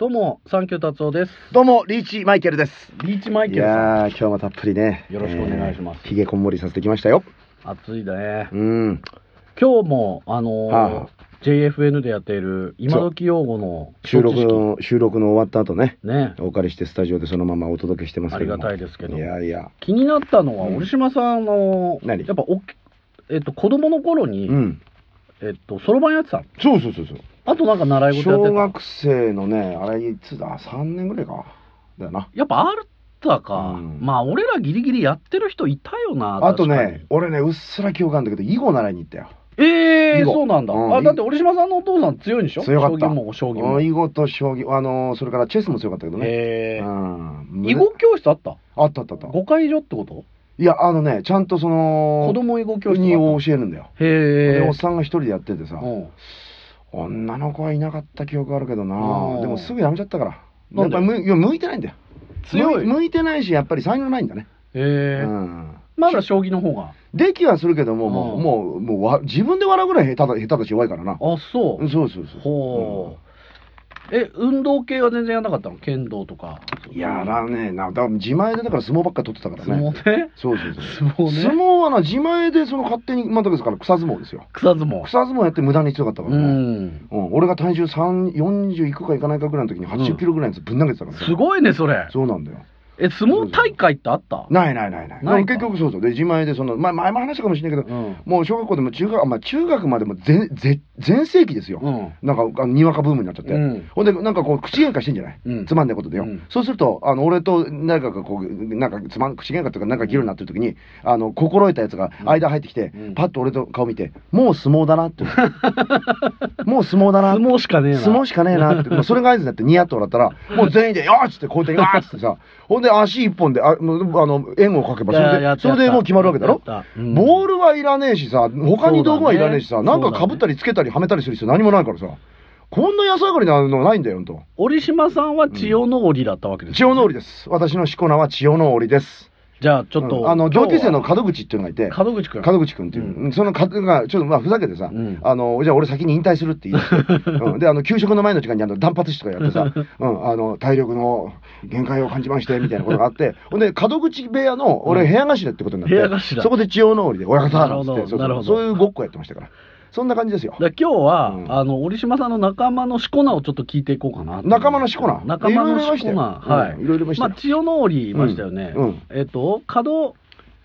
どうも、サンキュー達夫です。どうも、リーチマイケルです。リーチマイいケルさやー、今日もたっぷりね。よろしくお願いしますえーひげこんもりさせてきましたよ。ん、暑いねう。ん。今日も、あのーはあ JFN でやっている今時用語の収録の、収録の終わった後ね、ね、お借りしてスタジオでそのままお届けしてますけども。ありがたいですけどいやいや。気になったのは、うん折島さんの、何？やっぱおえっと、子供の頃に、うん。えっと、そろばんやってたの？そうそうそうそう。あとなんか習い事やってた？小学生のね、あれいつだ、3年ぐらいか。だよな。やっぱあったか。うんまあ、俺らギリギリやってる人いたよな。あとね、俺ね、うっすら記憶あるんだけど、囲碁習いに行ったよ。ええ囲碁そうなんだ。うんあ、だって折島さんのお父さん強いんでしょ？強かった。将棋も将棋も。うん囲碁と将棋、あのー、それからチェスも強かったけどね。へえうん。囲碁教室あった？あったあったあった。5回以上ってこと？いや、あのね、ちゃんとその、子供囲碁教室にがあっ教えるんだよ。たへえでおっさんが一人でやっててさ、うん女の子はいなかった記憶あるけどな。うんでもすぐやめちゃったから。やっぱ向い向いてないんだよ。強い。向向いてないしやっぱり才能ないんだね、へえうん、まだ将棋の方が？できはするけどももう,、うんもうもうわ自分で笑うぐらい下手だ下手だし弱いからな。あそう。そうそうそう。ほうえ運動系は全然やらなかったの？剣道とか。うんやらねえなだから自前でだから相撲ばっかり取ってたから相ね撲？ねそうそうそう。相撲ね。相撲はな自前でその勝手にまあだから草相撲ですよ。草相撲。草相撲やって無駄に強かったかうらね、ん。うん。俺が体重3 40いくかいかないかぐらいの時に80キロぐらいのやつぶん投げてたからね。すごいねそれ。そうなんだよえ相撲大会ってあった？ないないないない。ないか。結局そうそう。で、自前でその、まあ前も話したかもしれないけど、うん。もう小学校でも中学、あまあ中学までも全、全、全盛期ですよ。うん。なんか、あのにわかブームになっちゃって。うん。ほんで、なんかこう、口喧嘩してんじゃない、うん。つまんないことでよ。うん。そうすると、あの、俺と誰かがこう、なんかつまん、口喧嘩とか、なんか議論になってる時に、あの、心得たやつが間入ってきて、うん。パッと俺と顔見て、もう相撲だなって。もう相撲だな相撲しかねえな。相撲しかねえなって、それが合図になってニヤッと笑ったら、もう全員で、よーっつって、こうやって、わーっつってさ、ほんで足一本で、ああの、円をかけば、それで、それでもう決まるわけだろ？ボールはいらねえしさ、他に道具はいらねえしさ、なんか被ったりつけたりはめたりする必要何もないからさ、こんな安上がりなのないんだよ、ほんと。折島さんは千代の折だったわけです千代の折です。私のしこ名は千代の折です。じゃあちょっと、うん。あの、同級生の角門口っていうのがいて、門口君門口君っていう、ううん。その門が、ちょっとまあふざけてさ、うん。あの、じゃあ俺先に引退するって言い出して、うん。で、あの、給食の前の時間にあの、断髪式とかやってさ、うん、あの、体力の限界を感じまして、みたいなことがあって、ほんで、門口部屋の、俺、部屋頭ってことになって、そこで千代の折で、親方なるほそういうごっこやってましたから。そんな感じですよ。で今日は、うん。あの折島さんの仲間のしこ名をちょっと聞いていこうかな仲間のしこ名仲間のしこ名はい、うん。いろいろいましたよあ千代の折いましたよね、うんうん。えっ、と角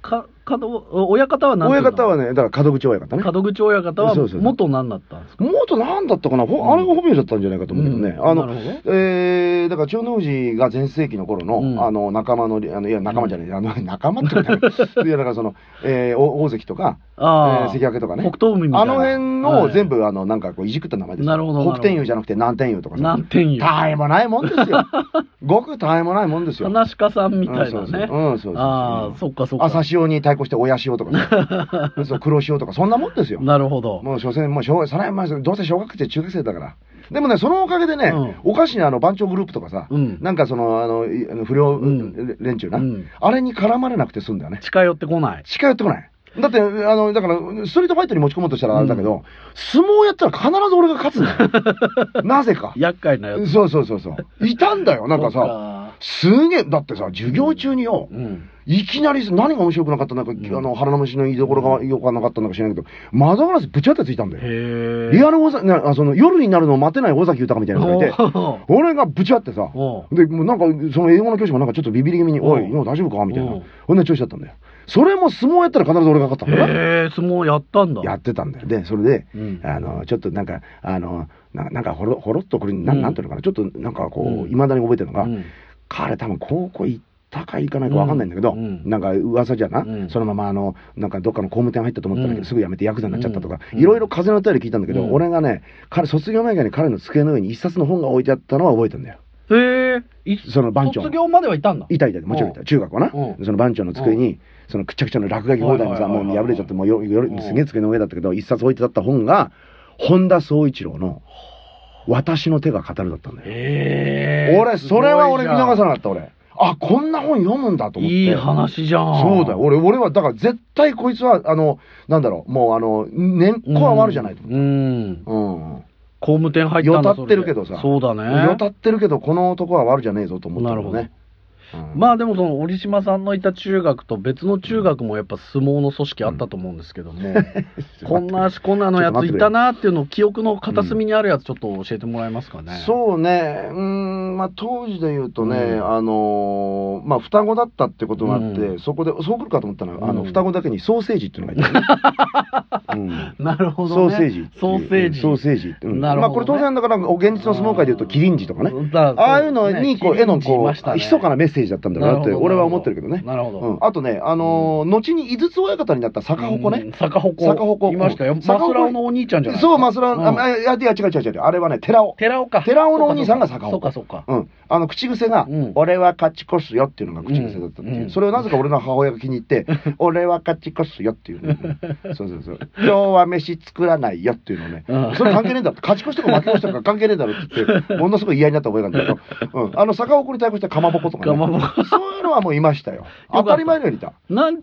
か角親方は何親方はね、だから門口親方ね。門口親方は元何だったんですか？元なんだったかな、ほうん。あれが本名だったんじゃないかと思うけどね。うん。あのえー、だから千代の富士が全盛期の頃の、うん。あの、仲間の、あの、いや、仲間じゃない、あの、仲間って いや、だからその、えー、お大関とか、えああ、ー関脇とかね。北東海みたいな。あの辺はい。の全部、あの、なんかこう、いじくった名前ですよ。なるほど北天佑じゃなくて南天佑とかさ。南天佑。たわいもないもんですよ。ごくたわいもないもんですよ。話し家さんみたいなね、うんそうそううんそうそう。そうああそっかそっか。朝潮に対抗して親潮とかさ そう黒潮とかそんなもんですよ。なるほどもう所詮もう小学それはまあどうせ小学生中学生だから。でもねそのおかげでね、うおかしなあの番長グループとかさ、うんなんかそのあの不良ん連中な、うんあれに絡まれなくて済んだよね。近寄ってこない近寄ってこない。だって、あの、だから、ストリートファイトに持ち込もうとしたらあれだけど、相撲やったら必ず俺が勝つんだよ。なぜか。厄介なやつそうそうそうそう。いたんだよ、なんかさ。すげえ、だってさ、授業中によ、うん。いきなり何が面白くなかったのか、ん。あの、腹の虫の居所がよくなかったのか知らないけど、窓ガラスぶちゃってついたんだよ。リアル大崎、その、夜になるのを待てない尾崎豊みたいな人がいて、俺がぶちゃってさ、で、もうなんか、その英語の教師もなんかちょっとビビり気味に、おい、大丈夫かみたいな。うん。こんな調子だったんだよ。それも相撲やったら必ず俺が勝ったんだよ。え相撲やったんだ。やってたんだよ。で、それで、うん。あの、ちょっとなんか、あの、ななんかほろ、ほろっとこれ、なうん。なんていうのかな、ちょっとなんかこうんう、いまだに覚えてるのが、うん彼多分高校行ったか行かないか分かんないんだけど、うんうん。なんか噂じゃな、うん。そのままあの、なんかどっかの工務店入ったと思ったんだけど、うん。すぐ辞めてヤクザになっちゃったとか、うん。いろいろ風の便り聞いたんだけど、うん。俺がね、彼、卒業前に彼の机の上に一冊の本が置いてあったのは覚えてんだよ。へえいその番長卒業まではいたんだ？いたいた、もちろんいた、中学はな、うんその番長の机に、そのくっちゃくちゃの落書き放題にさ、もう破れちゃって、もうよようんすげえ机の上だったけど、一冊置いてあった本が、本田宗一郎の、私の手が語るだったんだよ。へえ俺、それは俺見逃さなかった、俺。あ、こんな本読むんだと思って。いい話じゃんそうだよ。俺、俺は、だから絶対こいつは、あの、なんだろう、もうあの、年功は悪じゃないと思うんう。うん。工務店入ったんだよたってるけどさそうだね。よたってるけど、この男は悪じゃねえぞと思ったけどね。うん。まあでもその折島さんのいた中学と別の中学もやっぱ相撲の組織あったと思うんですけども、こんなこんなのやついたなっていうのを記憶の片隅にあるやつちょっと教えてもらえますかね。そうね、うーん、まあ、当時で言うとね、うん。あのーまあ、双子だったってことがあって、うん。そこで、そう来るかと思ったのは、あの、うん双子だけにソーセージっていうのがいた、ねうんなるほソどね。ーセージ。ソーセージ。ソーセージ。う。んなるほどね。まあ、これ当然だから、お現実の相撲界で言うと、キリンジとかね。ああいうのに、こう、絵のこう、密密かなメッセージだったんだろうなって、俺は思ってるけどね。なるほど。うん、あとね、あのー後に井筒親方になった坂鉾ね。うん。坂鉾。坂鉾いましたよ。うんマスラオのお兄ちゃんじゃないそう、マスラうんあ、いや、いや、違う違う違う。あれはね、寺尾。寺尾か。寺尾のお兄さんが坂鉾そうかそうか。うん。あの、口癖が、うん俺は勝ち越すよっていうのが口癖だったっていう。うんそれをなぜか俺の母親が気に入って、俺は勝ち越すよっていう、ね。そうそうそう。今日は飯作らないよっていうのね。うんそれ関係ねえんだろ。勝ち越しとか負け越しとか関係ねえだろって言って、ものすごい嫌になった覚えがあるんだけど、うん。あの、坂鉾に対抗してかまぼことかね。かまぼこそういうのはもういましたよ。当たり前のようにいた。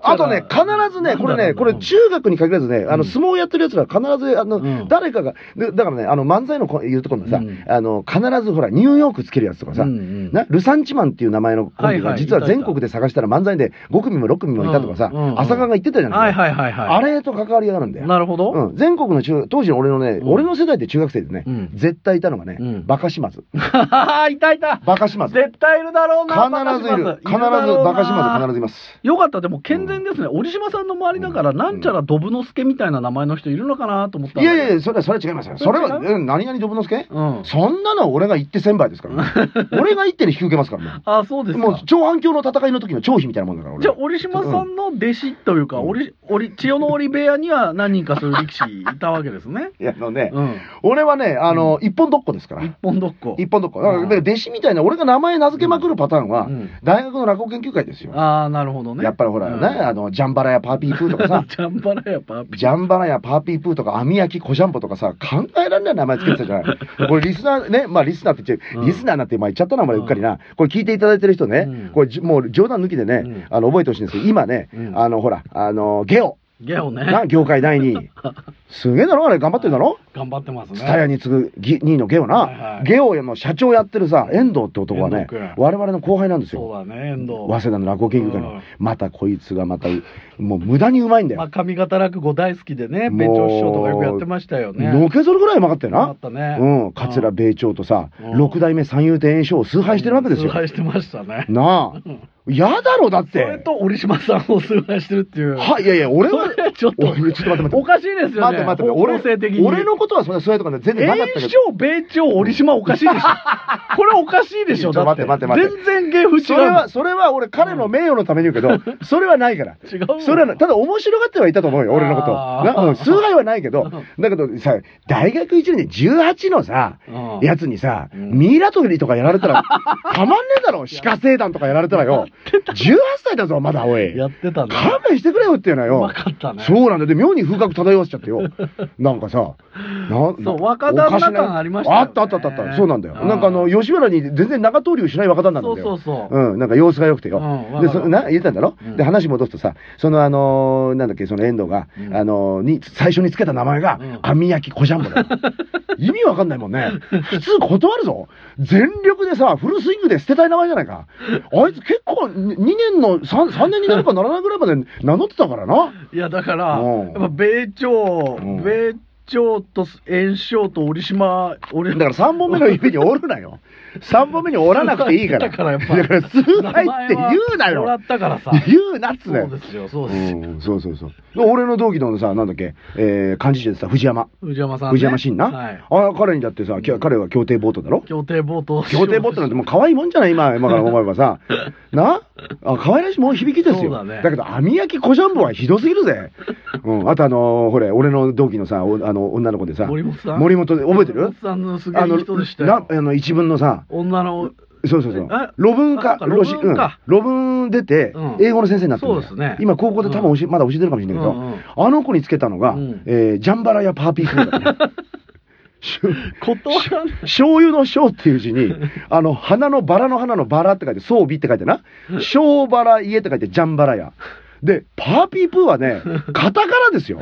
あとね、必ずね、これね、これ中学に限らずね、あの、相撲やってる奴らは必ず、あの、うん誰かが、でだからね、あの、漫才のこ言うところのさ、うんあの、必ずほら、ニューヨークつけるやつとかさ、うんうんな、ルサンチマンっていう名前のコンビが、実は全国で探したら漫才で5組も6組もいたとかさ、うんうんうん浅川が言ってたじゃないはいはいはいはい。あれと関わりがあるんだよ。なるほど。うん、全国の中、当時の俺のね、うん俺の世代って中学生でね、うん絶対いたのがね、うんバカ島津。いたいた。バカ島津。絶対いるだろうな。必ずいる。必ず、バカ島津必ずいます。よかった、でも健全ですね。折島さんの周りだから、うんなんちゃらドブノスケみたいな名前の人いるのかなと思ったいやいやいや、や、それは、それは違いますよ。それは、何々どぶのすけうん。そんなのは俺が言って千倍ですから、ね。俺が言ってに引き受けますからね。あ、そうですか。もう、長反響の戦いの時の張飛みたいなもんだから、俺。じゃあ、折島さんの弟子というか、うん折、折、千代の折部屋には何人かそういう力士いたわけですね。いや、あのね、うん。俺はね、あの、一本どっこですから。一本どっこ。一本どっこ。だから、弟子みたいな、俺が名前名付けまくるパターンは、うん大学の落語研究会ですよ。ああ、なるほどね。やっぱりほら、うんね、あの、ジャンバラやパーピープーとかさ、ジャンバラやパーピー。ジャンバラやパーピープーとか、網焼きコジャンボとかさ、考えられない名前つけてたじゃない。これリスナーね、まあリスナーって言っちゃう、うんリスナーなんてまあ言っちゃったな、お前うっかりな。これ聞いていただいてる人ね、うん。これじもう冗談抜きでね、うん。あの、覚えてほしいんです。けど、今ね、うん。あの、ほら、あの、ゲオ、ゲオね。な、業界第2位。すげえだろ、あれ、頑張ってるだろ？頑張ってますね。ツタヤに次ぐぎ2位のゲオな、はいはいゲオの社長やってるさ、遠藤って男はね我々の後輩なんですよ。そうだね、遠藤。早稲田の落語研究会の、うんまたこいつがまた、もう無駄にうまいんだよ。まあ、上方落語大好きでね、もう弁長師匠とかよくやってましたよね。のけぞるぐらいうまかったよなあっ。たね。うん、桂米朝とさ、うん六代目三遊亭圓生を崇拝してるわけですよ。崇拝してましたね。なあ。嫌だろ、だっそれて。と折島さんを崇拝してるっていう。はい、いやいや、俺は、ちょっとちょっと待って待って。おかしいですよね。待って待って、方向性的に。俺のことはそんなそういうとかね全然なかったけど。炎症、米朝、折島おかしいでしょ。これおかしいでしょ。だって待って待って待って全然芸風違う。それは、それは俺彼の名誉のために言うけど、それはないから。違うの。それはなただ面白がってはいたと思うよ、俺のこと。崇拝はないけど、だけどさ、大学1年で18のさ、うんやつにさ、うんミイラ取りとかやられたら、たまんねえだろ、鹿星団とかやられたらよ。18歳だぞ、まだ、おい。やってたね。勘弁してくれよっていうのうよま。かったね。そうなんだよ。で、妙に風格漂わせちゃってよ。なんかさ、なそう若旦那感ありましたあったあったあったあった。そうなんだよ。うんなんかあの、吉原に全然長通りをしない若旦那なんそうだよ。そうそう。うん、なんか様子が良くてよ。うんで、そな、言ったんだろ、うんで、話戻すとさ、そのあのーなんだっけ、その遠藤が、うんあのーに、最初につけた名前が、うん網焼き小ジャンボだよ。意味わかんないもんね。普通断るぞ。全力でさ、フルスイングで捨てたい名前じゃないか。あいつ結構、2年の3、3年になるかならないぐらいまで名乗ってたからな。いや、だから、うんやっぱ米朝、うん米朝と炎章と折島、折だから3本目の指に折るなよ。3本目に折らなくていいから。だからやっぱだから、崇拝って言うなもらよ。ったからさ。言うなっつうねそうですよ、そうですよ。うん、そうそうそう。俺の同期のさ、なんだっけ、えー、幹事長でさ、藤山。藤山さん、ね。藤山真な。はい。あ彼にだってさ、き彼は協定ボートだろ？協定冒頭。協定ボートなんてもう可愛いもんじゃない今、今から思えばさ。な？あ、可愛らしいもん響きですよ。だねけど、網焼き小ジャンボはひどすぎるぜ。うん。あとあのーほれ、俺の同期のさ、おあの、女の子でさ、森本さん森本で、覚えてる？森本さんのすげえ人でしたなよ。あの、一文のさ、女の、そうそうそう。え？論文か、あそうん。論文出てうん、英語の先生になってそうですね。今、高校で多分教え、まだ教えてるかもしれないけど、あの子につけたのが、うん。えージャンバラやパーピーフード。だね。醤油の醤っていう字に、あの、花のバラの花のバラって書いて、装備って書いてな。小バラ家って書いて、ジャンバラ屋。で、パーピープーはね、カタカナですよ。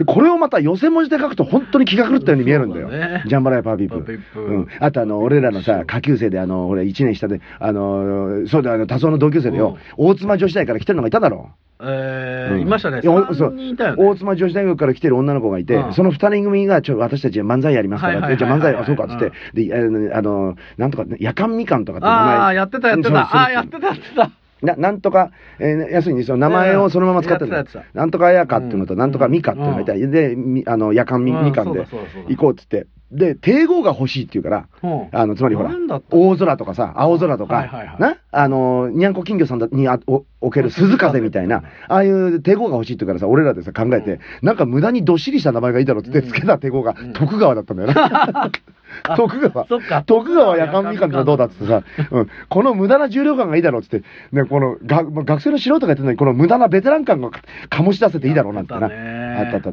でこれをまた寄せ文字で書くと本当に気が狂ったように見えるんだよ。そうだねジャンバラヤパーピープ。パーピープうん。あとあの、俺らのさ、下級生であの、俺1年下で、あの、そうだ、あの、多層の同級生でよ、大妻女子大から来てるのがいただろ。えーうんいましたね。いやお三人いたよね。大妻女子大学から来てる女の子がいて、うんその二人組が、ちょ、私たち漫才やりますから、はいはいはいじゃあ漫才、はいあ、そうか、つって、で、あの、なんとか、夜間みかんとかって名前。ああ、やってたやってそうそうた。ああ、やってたやってた。ななんとか、えー要するにその名前をそのまま使ってたなんとかやかっていうのと、うん。なんとかみかっていうのがいた。り、で、みあの、夜間み,、うん。みかんで行こうっつって。で、帝王が欲しいっていうから、うん。あの、つまりほら大空とかさ、青空とか、な、あの、にゃんこ金魚さんだにあお置ける鈴風みたいな、ああいう帝王が欲しいっていうからさ、俺らでさ、考えて、なんか無駄にどっしりした名前がいいだろうって、うんつけた帝王がうん。徳川だったんだよな。あ徳川。そっか。徳川夜間みかんってどうだっつってさ、うん、この無駄な重量感がいいだろうっつって、ね、このが学生の素人がやってるのに、この無駄なベテラン感がか醸し出せていいだろうなんてな。あったあったあ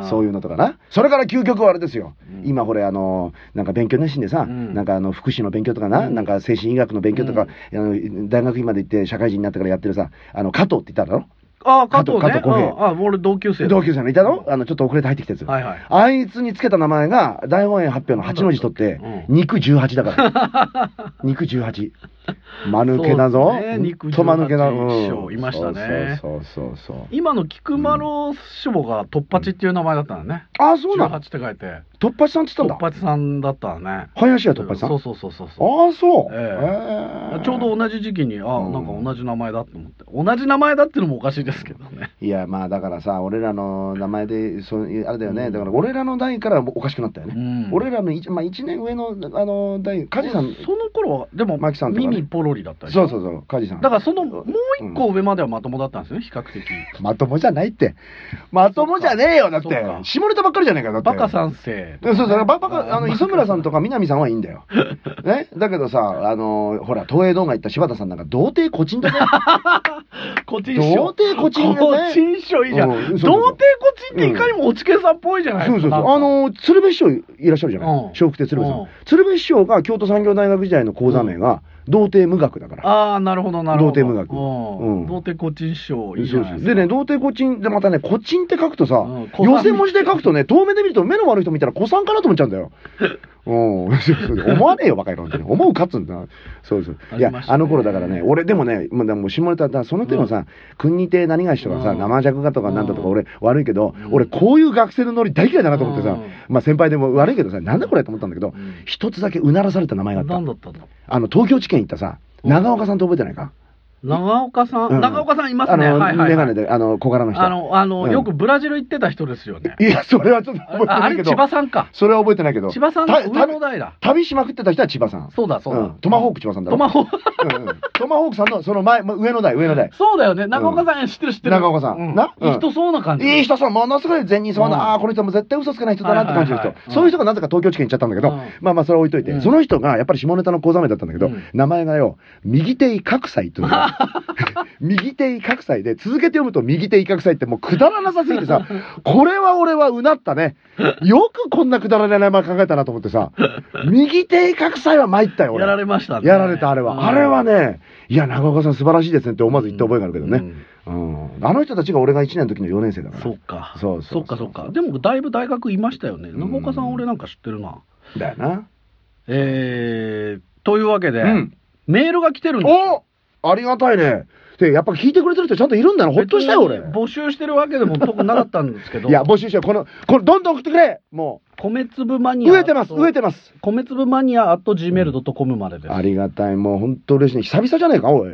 ったそういうのとかな。それから究極はあれですよ。うん。今これあの、なんか勉強熱心でさ、うん。なんかあの、福祉の勉強とかな、うん。なんか精神医学の勉強とか、あの大学院まで行って社会人になってからやってるさ、あの、加藤って言っただろ？ああ、加藤ね。加藤小平うんあ、俺同級生だ同級生のいたの？あの、ちょっと遅れて入ってきたやつ。はいはい。あいつにつけた名前が、大本営発表の8の字取ってう、ん肉18だから。肉18。間抜けだぞ。肉と間抜けだ。18章いましたねそうそうそう。今の菊丸師匠が突八っていう名前だったのね。あ、そうな18のって書いて。突破さんって言ったんだ？突八さんだったのね。林家突破さん？そうそうそうそうそう。ああ、そう。えええちょうど同じ時期に、あ、うんなんか同じ名前だと思って。同じ名前だっていうのもおかしいですけどね。いや、まあだからさ、俺らの名前で、そういうあれだよね。うんだから俺らの代からおかしくなったよね。うん俺らの一、まあ1年上の、あの、代、梶さん。その頃は、でも、牧さんとかね耳ポロリだったでしょ？そうそうそう、梶さん。だからそのもう一個上まではまともだったんですよね、比較的。まともじゃないって。まともじゃねえよ、だって。下ネタばっかりじゃねえか、だって。バカ三世。そうそう、ババカ、あの、磯村さんとか南さんはいいんだよ。ね。だけどさ、あの、ほら、東映動画行った柴田さんなんか、童貞コチンだね。コチン師匠。童貞コチンコチン師匠いいじゃん。うん童貞コチンっていかにもおちけさんっぽいじゃないですか。そうそうそう。あの、鶴瓶師匠いらっしゃるじゃない？うん笑福亭鶴瓶さうんん。鶴瓶師匠が京都産業大学時代の講座名が、童貞無学だから。ああ、なるほど、なるほど。童貞無学。うん。うん。童貞コチン師匠、いいじゃないですでね、童貞コチンでまたね、コチンって書くとさ、寄せ文字で書くとね、遠目で見ると目の悪い人見たら子さんかなと思っちゃうんだよ。思わねえよ、バカ野郎って。思うかっつうんだ。そうそう。いやあの頃だからね、俺でもね、まあ、でも下ネタだ、その手のさ、国にて何がしとかさ、うん。生弱がとかなんだとか、うん。俺悪いけど、うん。俺こういう学生のノリ大嫌いだなと思ってさ、うん。まあ先輩でも悪いけどさ、なんだこれと思ったんだけど、うん。一つだけうならされた名前があった。何。だったのあの、東京地検行ったさ、長岡さんって覚えてないか？長岡さん、うん長岡さんいますね。あの、はいはい、はい。メガネで、あの、小柄の人。あの、あの、うんよくブラジル行ってた人ですよね。いや、それはちょっと覚えてあないけど。千葉さんか。それは覚えてないけど。千葉さんのた上の代だ。旅しまくってた人は千葉さん。そうだ、そうだ。んトマホーク千葉さんだろ。トマホーク。うんうんトマホークさんのその前、ま上の代、上の代。そうだよね。長岡さん、知ってる知ってる。長岡さんうな？うんいい人そうな感じ。いい人さん、ものすごい善人そうな、うんああ、この人も絶対嘘つかない人だなって感じの人はいはいはい。そういう人がなぜか東京地検行っちゃったんだけどうん、まあまあそれは置いといて、うんその人がやっぱり下ネタの講座名だったんだけどうん、名前がよ、右手威嚇祭っていう 右手威嚇祭で、続けて読むと右手威嚇祭ってもうくだらなさすぎてさ、これは俺はうなったね。よくこんなくだらない名前考えたなと思ってさ、右手威嚇祭は参ったよ、俺。やられましたね。やられた、あれは。うんあれはね、いや、長岡さん素晴らしいですねって思わず言った覚えがあるけどね。うん。あの人たちが俺が1年の時の4年生だから。そっか。そうそうそっかそっか。でも、だいぶ大学いましたよね。うん長岡さん、俺なんか知ってるな。だよな。えー、というわけで、うんメールが来てるんですよ。おありがたいね。で、やっぱ聞いてくれてる人ちゃんといるんだな。ほっとしたよ、俺。募集してるわけでも特になかったんですけど、いや、募集しよう。この、この、どんどん送ってくれも米粒マう、ニア。飢えてます、飢えてます。米粒マニア at gmail.com までです。ありがたい。もう、本当嬉しいね。久々じゃねえか、おい。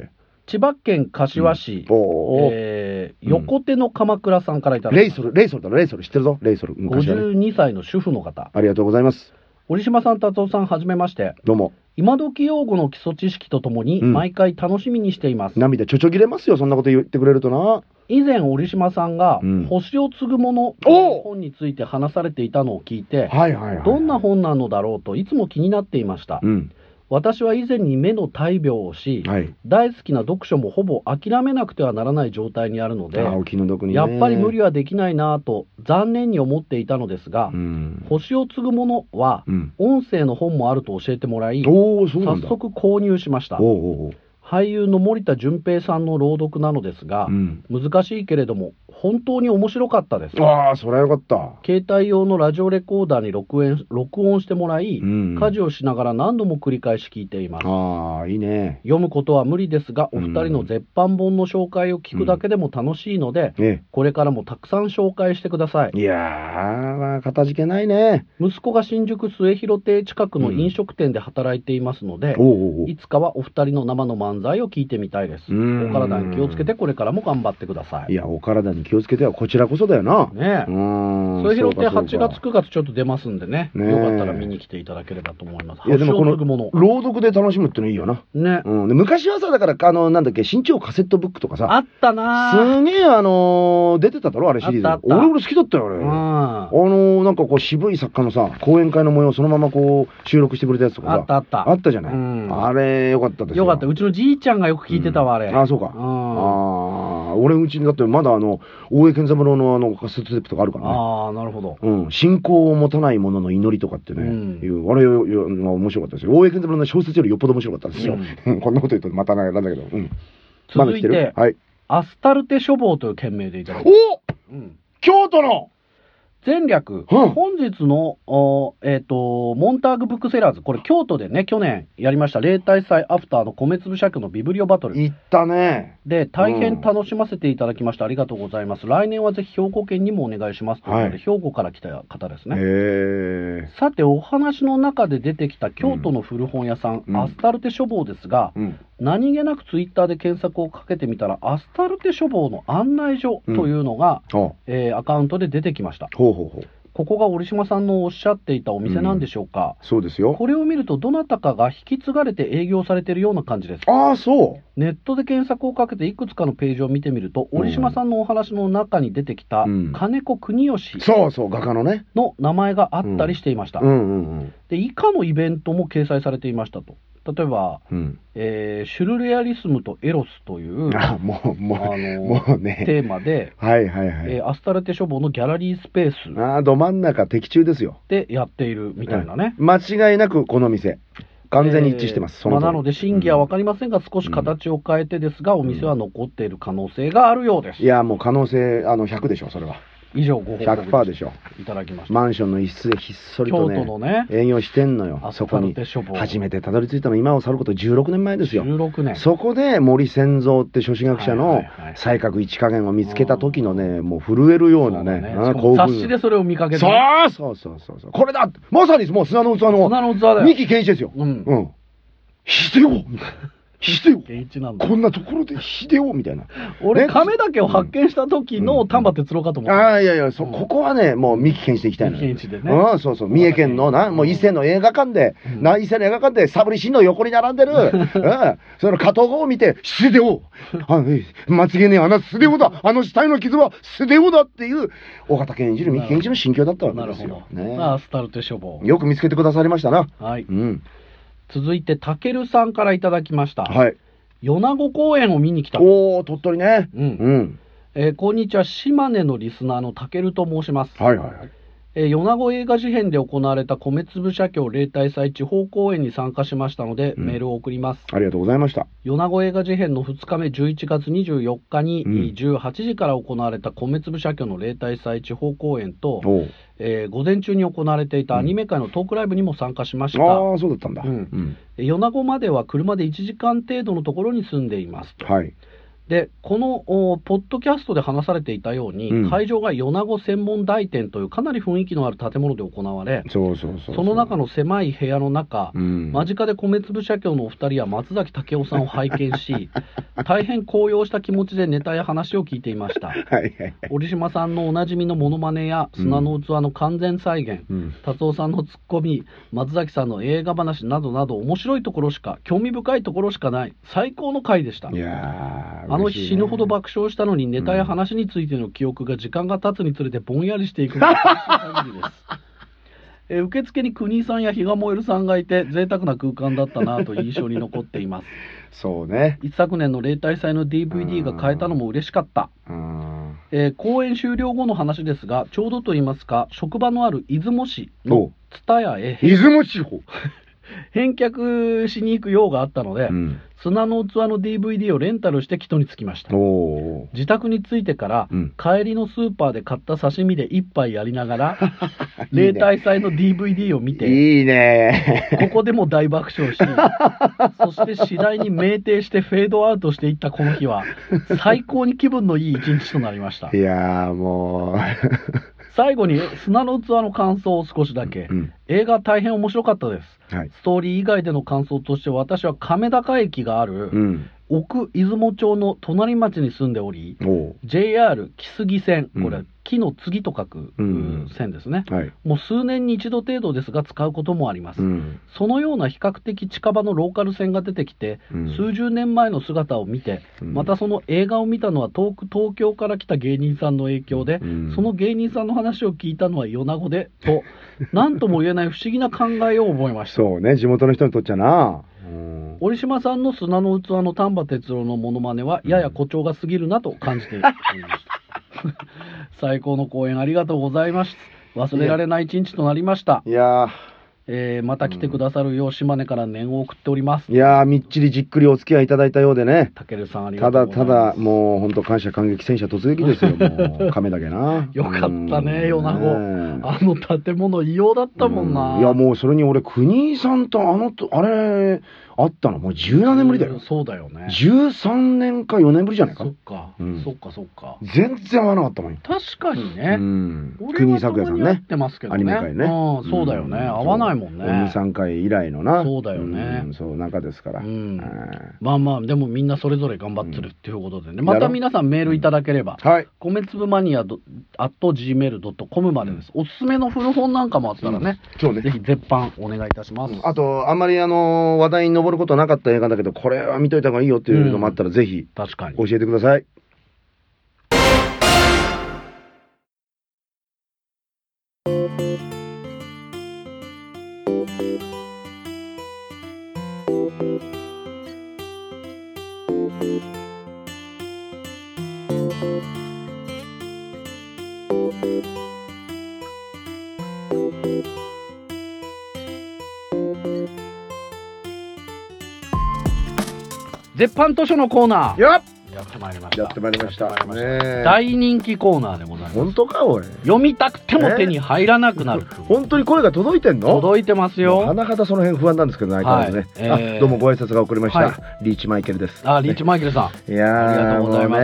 千葉県柏市、おーえーうん横手の鎌倉さんからいただきレイソル、レイソルだろ、レイソル知ってるぞ、レイソル。ね。52歳の主婦の方。ありがとうございます。折島さん、達夫さん、はじめまして。どうも。今時用語の基礎知識とともに、うん毎回楽しみにしています。涙ちょちょぎれますよ、そんなこと言ってくれるとな。以前、折島さんが、うん星を継ぐものおう本について話されていたのを聞いて、はいはいはい。どんな本なのだろうといつも気になっていました。うん。私は以前に目の大病をし、はい。大好きな読書もほぼ諦めなくてはならない状態にあるので、あお気の毒にね。やっぱり無理はできないなぁと残念に思っていたのですが、うん。星を継ぐものはうん。音声の本もあると教えてもらい。早速購入しましたおうおうおう。俳優の森田純平さんの朗読なのですが、うん。難しいけれども本当に面白かったです。ああ、それはよかった。携帯用のラジオレコーダーに録音録音してもらい、うん家事をしながら何度も繰り返し聞いています。ああ、いいね。読むことは無理ですが、お二人うんの絶版本の紹介を聞くだけでも楽しいので、ね。これからもたくさん紹介してください。いやー、まあ、かたじけないね。息子が新宿末広亭近くの飲食店で働いていますので、おうおうおういつかはお二人の生の漫才を聞いてみたいです。うんお体に気をつけてこれからも頑張ってください。いや、お体に気をつけてはこちらこそだよな。ねえ。うーん。末広亭そうか8月9月ちょっと出ますんでね、ねえよかったら見に来ていただければと思います。いや、でもこの朗読で楽しむってのいいよな。ね、うん、で昔はさ、だから、あの、なんだっけ、新潮カセットブックとかさ、あったなぁ。すげえ、あのー出てただろ、あれシリーズ。あったあった俺、俺好きだったよ、あれ。うん。あのーなんかこう、渋い作家のさ、講演会の模様をそのままこう、収録してくれたやつとかさ、あったあった。あったじゃない。うんあれ、よかったですよ。よかった。うちのじいちゃんがよく聞いてたわ、あれ。うんあ、そうか。うんああ、俺んちにだってまだあの、大江健三郎のあのカセットテープとかあるからね。ああ、なるほど。うん、信仰を持たない者の祈りとかってね、うんいうあれよよまあ面白かったですよ。大江健三郎の小説よりよっぽど面白かったですよ。こんなこと言うとまたなんだけど。うん。まだ来てる？続いて、はい。アスタルテ処方という件名でいただきおます。うん京都の前略、うん本日の、おえっ、と、モンターグブックセラーズ、これ京都でね、去年やりました、例大祭アフターの米粒社協のビブリオバトル。行ったね。で、大変楽しませていただきました。ありがとうございます。来年はぜひ兵庫県にもお願いします。ということで、はい兵庫から来た方ですへね。え。さて、お話の中で出てきた京都の古本屋さん、うんアスタルテ処方ですが、うん。何気なくツイッターで検索をかけてみたら、アスタルテ処方の案内所というのが、ほえーアカウントで出てきました。うほうほうほう。ここが折島さんのおっしゃっていたお店なんでしょうか、そうですよ。これを見ると、どなたかが引き継がれて営業されているような感じです。ああ、そう。ネットで検索をかけていくつかのページを見てみると、うん折島さんのお話の中に出てきたうん金子国義そうそう、画家のね。の名前があったりしていました。うんうんで以下のイベントも掲載されていましたと。例えば、うん。うん。えーシュルレアリスムとエロスという、あもう、もう、あのもうね。テーマで、はいはいはい。えーアスタルテ処方のギャラリースペースああ、ど真ん中的中ですよ。でやっているみたいなね。間違いなくこの店。完全に一致してます。えーそのまあ、なので、真偽は分かりませんが、少し形を変えてですが、お店は残っている可能性があるようです。いや、もう可能性、あの、100でしょ、それは。以上、ご報告100%でしょ。いただきました。マンションの一室でひっそりと京ね、都のね、営業してんのよ。そこに。初めてたどり着いたの、今を去ること16年前ですよ。16年。そこで森千蔵って諸子学者はいの才覚一加減を見つけた時のね、もう震えるようなそうだね、興奮雑誌でそれを見かけてそね、うそうそうそうそう。これだまさにもう砂の器の砂の器だよ。三木健一ですよ。うん。うん。秀夫みたいな。秀夫こ。んなところで秀夫みたいな。俺、ね亀だけを発見した時うんの丹波哲郎かと思った。ああ、いやいや、そ、うんここはね、もう三木健一で行きたいのよ。三木健一でねうん、そうそう。三重県のな、もう伊勢の映画館で、うんな、伊勢の映画館でサブリシンの横に並んでる、うん、その加藤号を見て、素手を、あ、え間違いねえ、あの素手をだ、あの死体の傷は素手をだっていう、尾形健演じる三木健一の心境だったわけなるほですよ。ど。ねまあ、スタルテ処方。よく見つけてくださりましたな。はい。うん。続いて、たけるさんからいただきました。はい。米子公演を見に来た。おー、鳥取ね。うんうん。えーこんにちは、島根のリスナーのたけると申します。はいはいはい。えー米子映画事変で行われた米粒社協例大祭地方公演に参加しましたので、うんメールを送ります。ありがとうございました。米子映画事変の2日目11月24日に、うん18時から行われた米粒社協の例大祭地方公演と、おうえー午前中に行われていたアニメ界のトークライブにも参加しました。ああ、そうだったんだ。うんうん。えー米子までは車で1時間程度のところに住んでいます。はい。で、このおポッドキャストで話されていたように、うん会場が米子専門大店というかなり雰囲気のある建物で行われ、そうそうそうう。その中の狭い部屋の中、うん。間近で米粒社協のお二人や松崎武雄さんを拝見し、大変高揚した気持ちでネタや話を聞いていました。はいはいはい。折島さんのおなじみのモノマネや砂の器の完全再現、うん。達夫さんのツッコミ、松崎さんの映画話などなど面白いところしか、興味深いところしかない、最高の回でしたい。やーあの日死ぬほどば爆笑したのにネタや話についての記憶が時間が経つにつれてぼんやりしていくのがです。えー受付に国井さんや比嘉燃さんがいて贅沢な空間だったなと印象に残っています。そうね。一昨年の例大祭の DVD が買えたのも嬉しかった。うん。えー公演終了後の話ですが、ちょうどと言いますか、職場のある出雲市のお蔦屋へ出雲地方。返却しに行く用があったので、うん。砂の器の DVD をレンタルして人に着きました。自宅に着いてから、うん。帰りのスーパーで買った刺身で一杯やりながら いいね。例大祭の DVD を見ていいね。ここでも大爆笑し そして次第に酩酊してフェードアウトしていったこの日は最高に気分のいい一日となりました。いやーも最後に砂の器の感想を少しだけ、う、うん、映画は大変面白かったです。はい。ストーリー以外での感想として私は亀高駅がある、うん奥出雲町の隣町に住んでおりおう。JR 木杉線。これ、うん木の次と書く、うん。線ですね。はい。もう数年に一度程度ですが使うこともあります、うん。そのような比較的近場のローカル線が出てきて、うん。数十年前の姿を見て、うん。またその映画を見たのは遠く東京から来た芸人さんの影響で、うん。その芸人さんの話を聞いたのは米子でと何とも言えない不思議な考えを覚えました。そうね地元の人にとっちゃな、うん折島さんの砂の器の丹波哲郎のモノマネはやや誇張が過ぎるなと感じておりました最高の公演ありがとうございます。忘れられない一日となりました。いやえーまた来てくださるよう島根から念を送っております。ーいやーみっちりじっくりお付き合いいただいたようでね。たけるさんありがたとうございます。だただもう本当感謝感激戦車突撃ですよ。もう亀だけな。よかったねうん米子。ねあの建物異様だったもんな、ういやもうそれに俺国井さんとあのとあれあったの？もう17年ぶりだよ。そうだよね。13年か4年ぶりじゃないか？そっか、うん。そっかそっか。全然合わなかったもん。確かにね、うん。俺国井咲夜さんね。てますけどね。アニメ界ね。うん、そうだよね、合わないもんね。23回以来のな。そうだよね。うん。そう中ですから、うん。えまあまあでもみんなそれぞれ頑張ってるっていうことでね、うん。また皆さんメールいただければ、ーはい。米粒マニア .gmail.com までです、おすすめの古本なんかもあったらね、そうね。ぜひ絶版お願いいたします、あとあんまりあの話題に上ることなかった映画だけどこれは見といた方がいいよっていうのもあったら、ぜひ教えてください絶版図書のコーナー。やっ。やってまいりました。やってまいりました。大人気コーナーでございます。本当かおい。読みたくても手に入らなくなる本当に声が届いてんの？届いてますもうよ甚だその辺不安なんですけど相変わらずね、はい。えー。あどうもご挨拶が遅れました、はい。リーチマイケルです。あリーチマイケルさいやーありがとうございま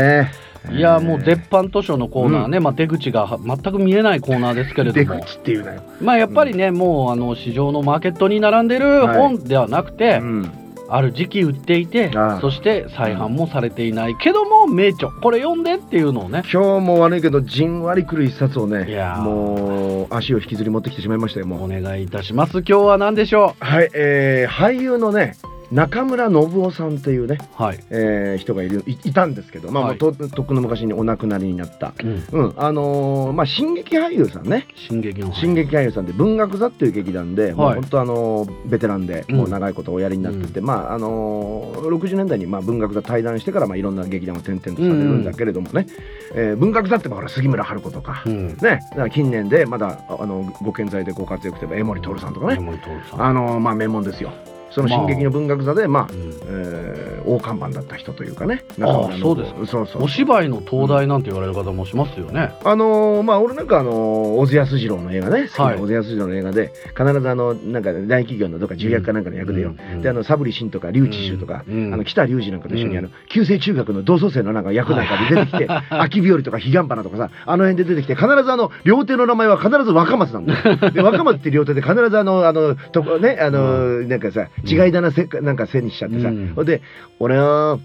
す。いやもう絶版図書のコーナーね、まあ、出口がは全く見えないコーナーですけれ出ども。口っていうなよ、まあやっぱりね、もうあの市場のマーケットに並んでるはい。本ではなくて、うん、ある時期売っていてああ。そして再販もされていない。けども名著これ読んでっていうのをね。今日も悪いけどじんわりくる一冊をいねもう足を引きずり持ってきてしまいましたよもう。お願いいたします。今日は何でしょはい、えー、俳優のね中村信夫さんっていうね、うはい、えー人がいるいいたんですけど、まあはい。もうととっくの昔にお亡くなりになった、うん、うん。あのーまあ、新劇俳優さんね。進撃俳優。さんで文学座っていう劇団で、もうはい本当あのーベテランでうん。もう長いことおやりになってて、まああのー60年代にまあ文学座退団してからまあいろんな劇団を転々とされるんだけれどもね、えー文学座ってほら杉村春子とか、うん。ね。近年でまだああのご健在でご活躍といえば江守徹さんとかね、山井徹さん。あのーまあ名門ですよその新劇の文学座でまあ、うん。えー大看板だった人というかね。あそうですか。そうそうお芝居の東大なんて言われる方もしますよね、あのーまあ俺なんかあのー小津安二郎の映画ね。好きはない。小津安二郎の映画で、必ずあのなんか大企業のどっか重役かなんかの役でよ、うんうん。であのサブリシンとか笠智衆とか、うんあの北隆二なんかと一緒にあの、う旧制中学の同窓生のなんか役なんかで出てきて、秋日和とか彼岸花とかさあの辺で出てきて必ずあの両手の名前は必ず若松なんだよ。で若松って両手で必ずあのあのとこねあの、なんかさ違いだなせなんか背にしちゃってさ、うん。ほんで俺は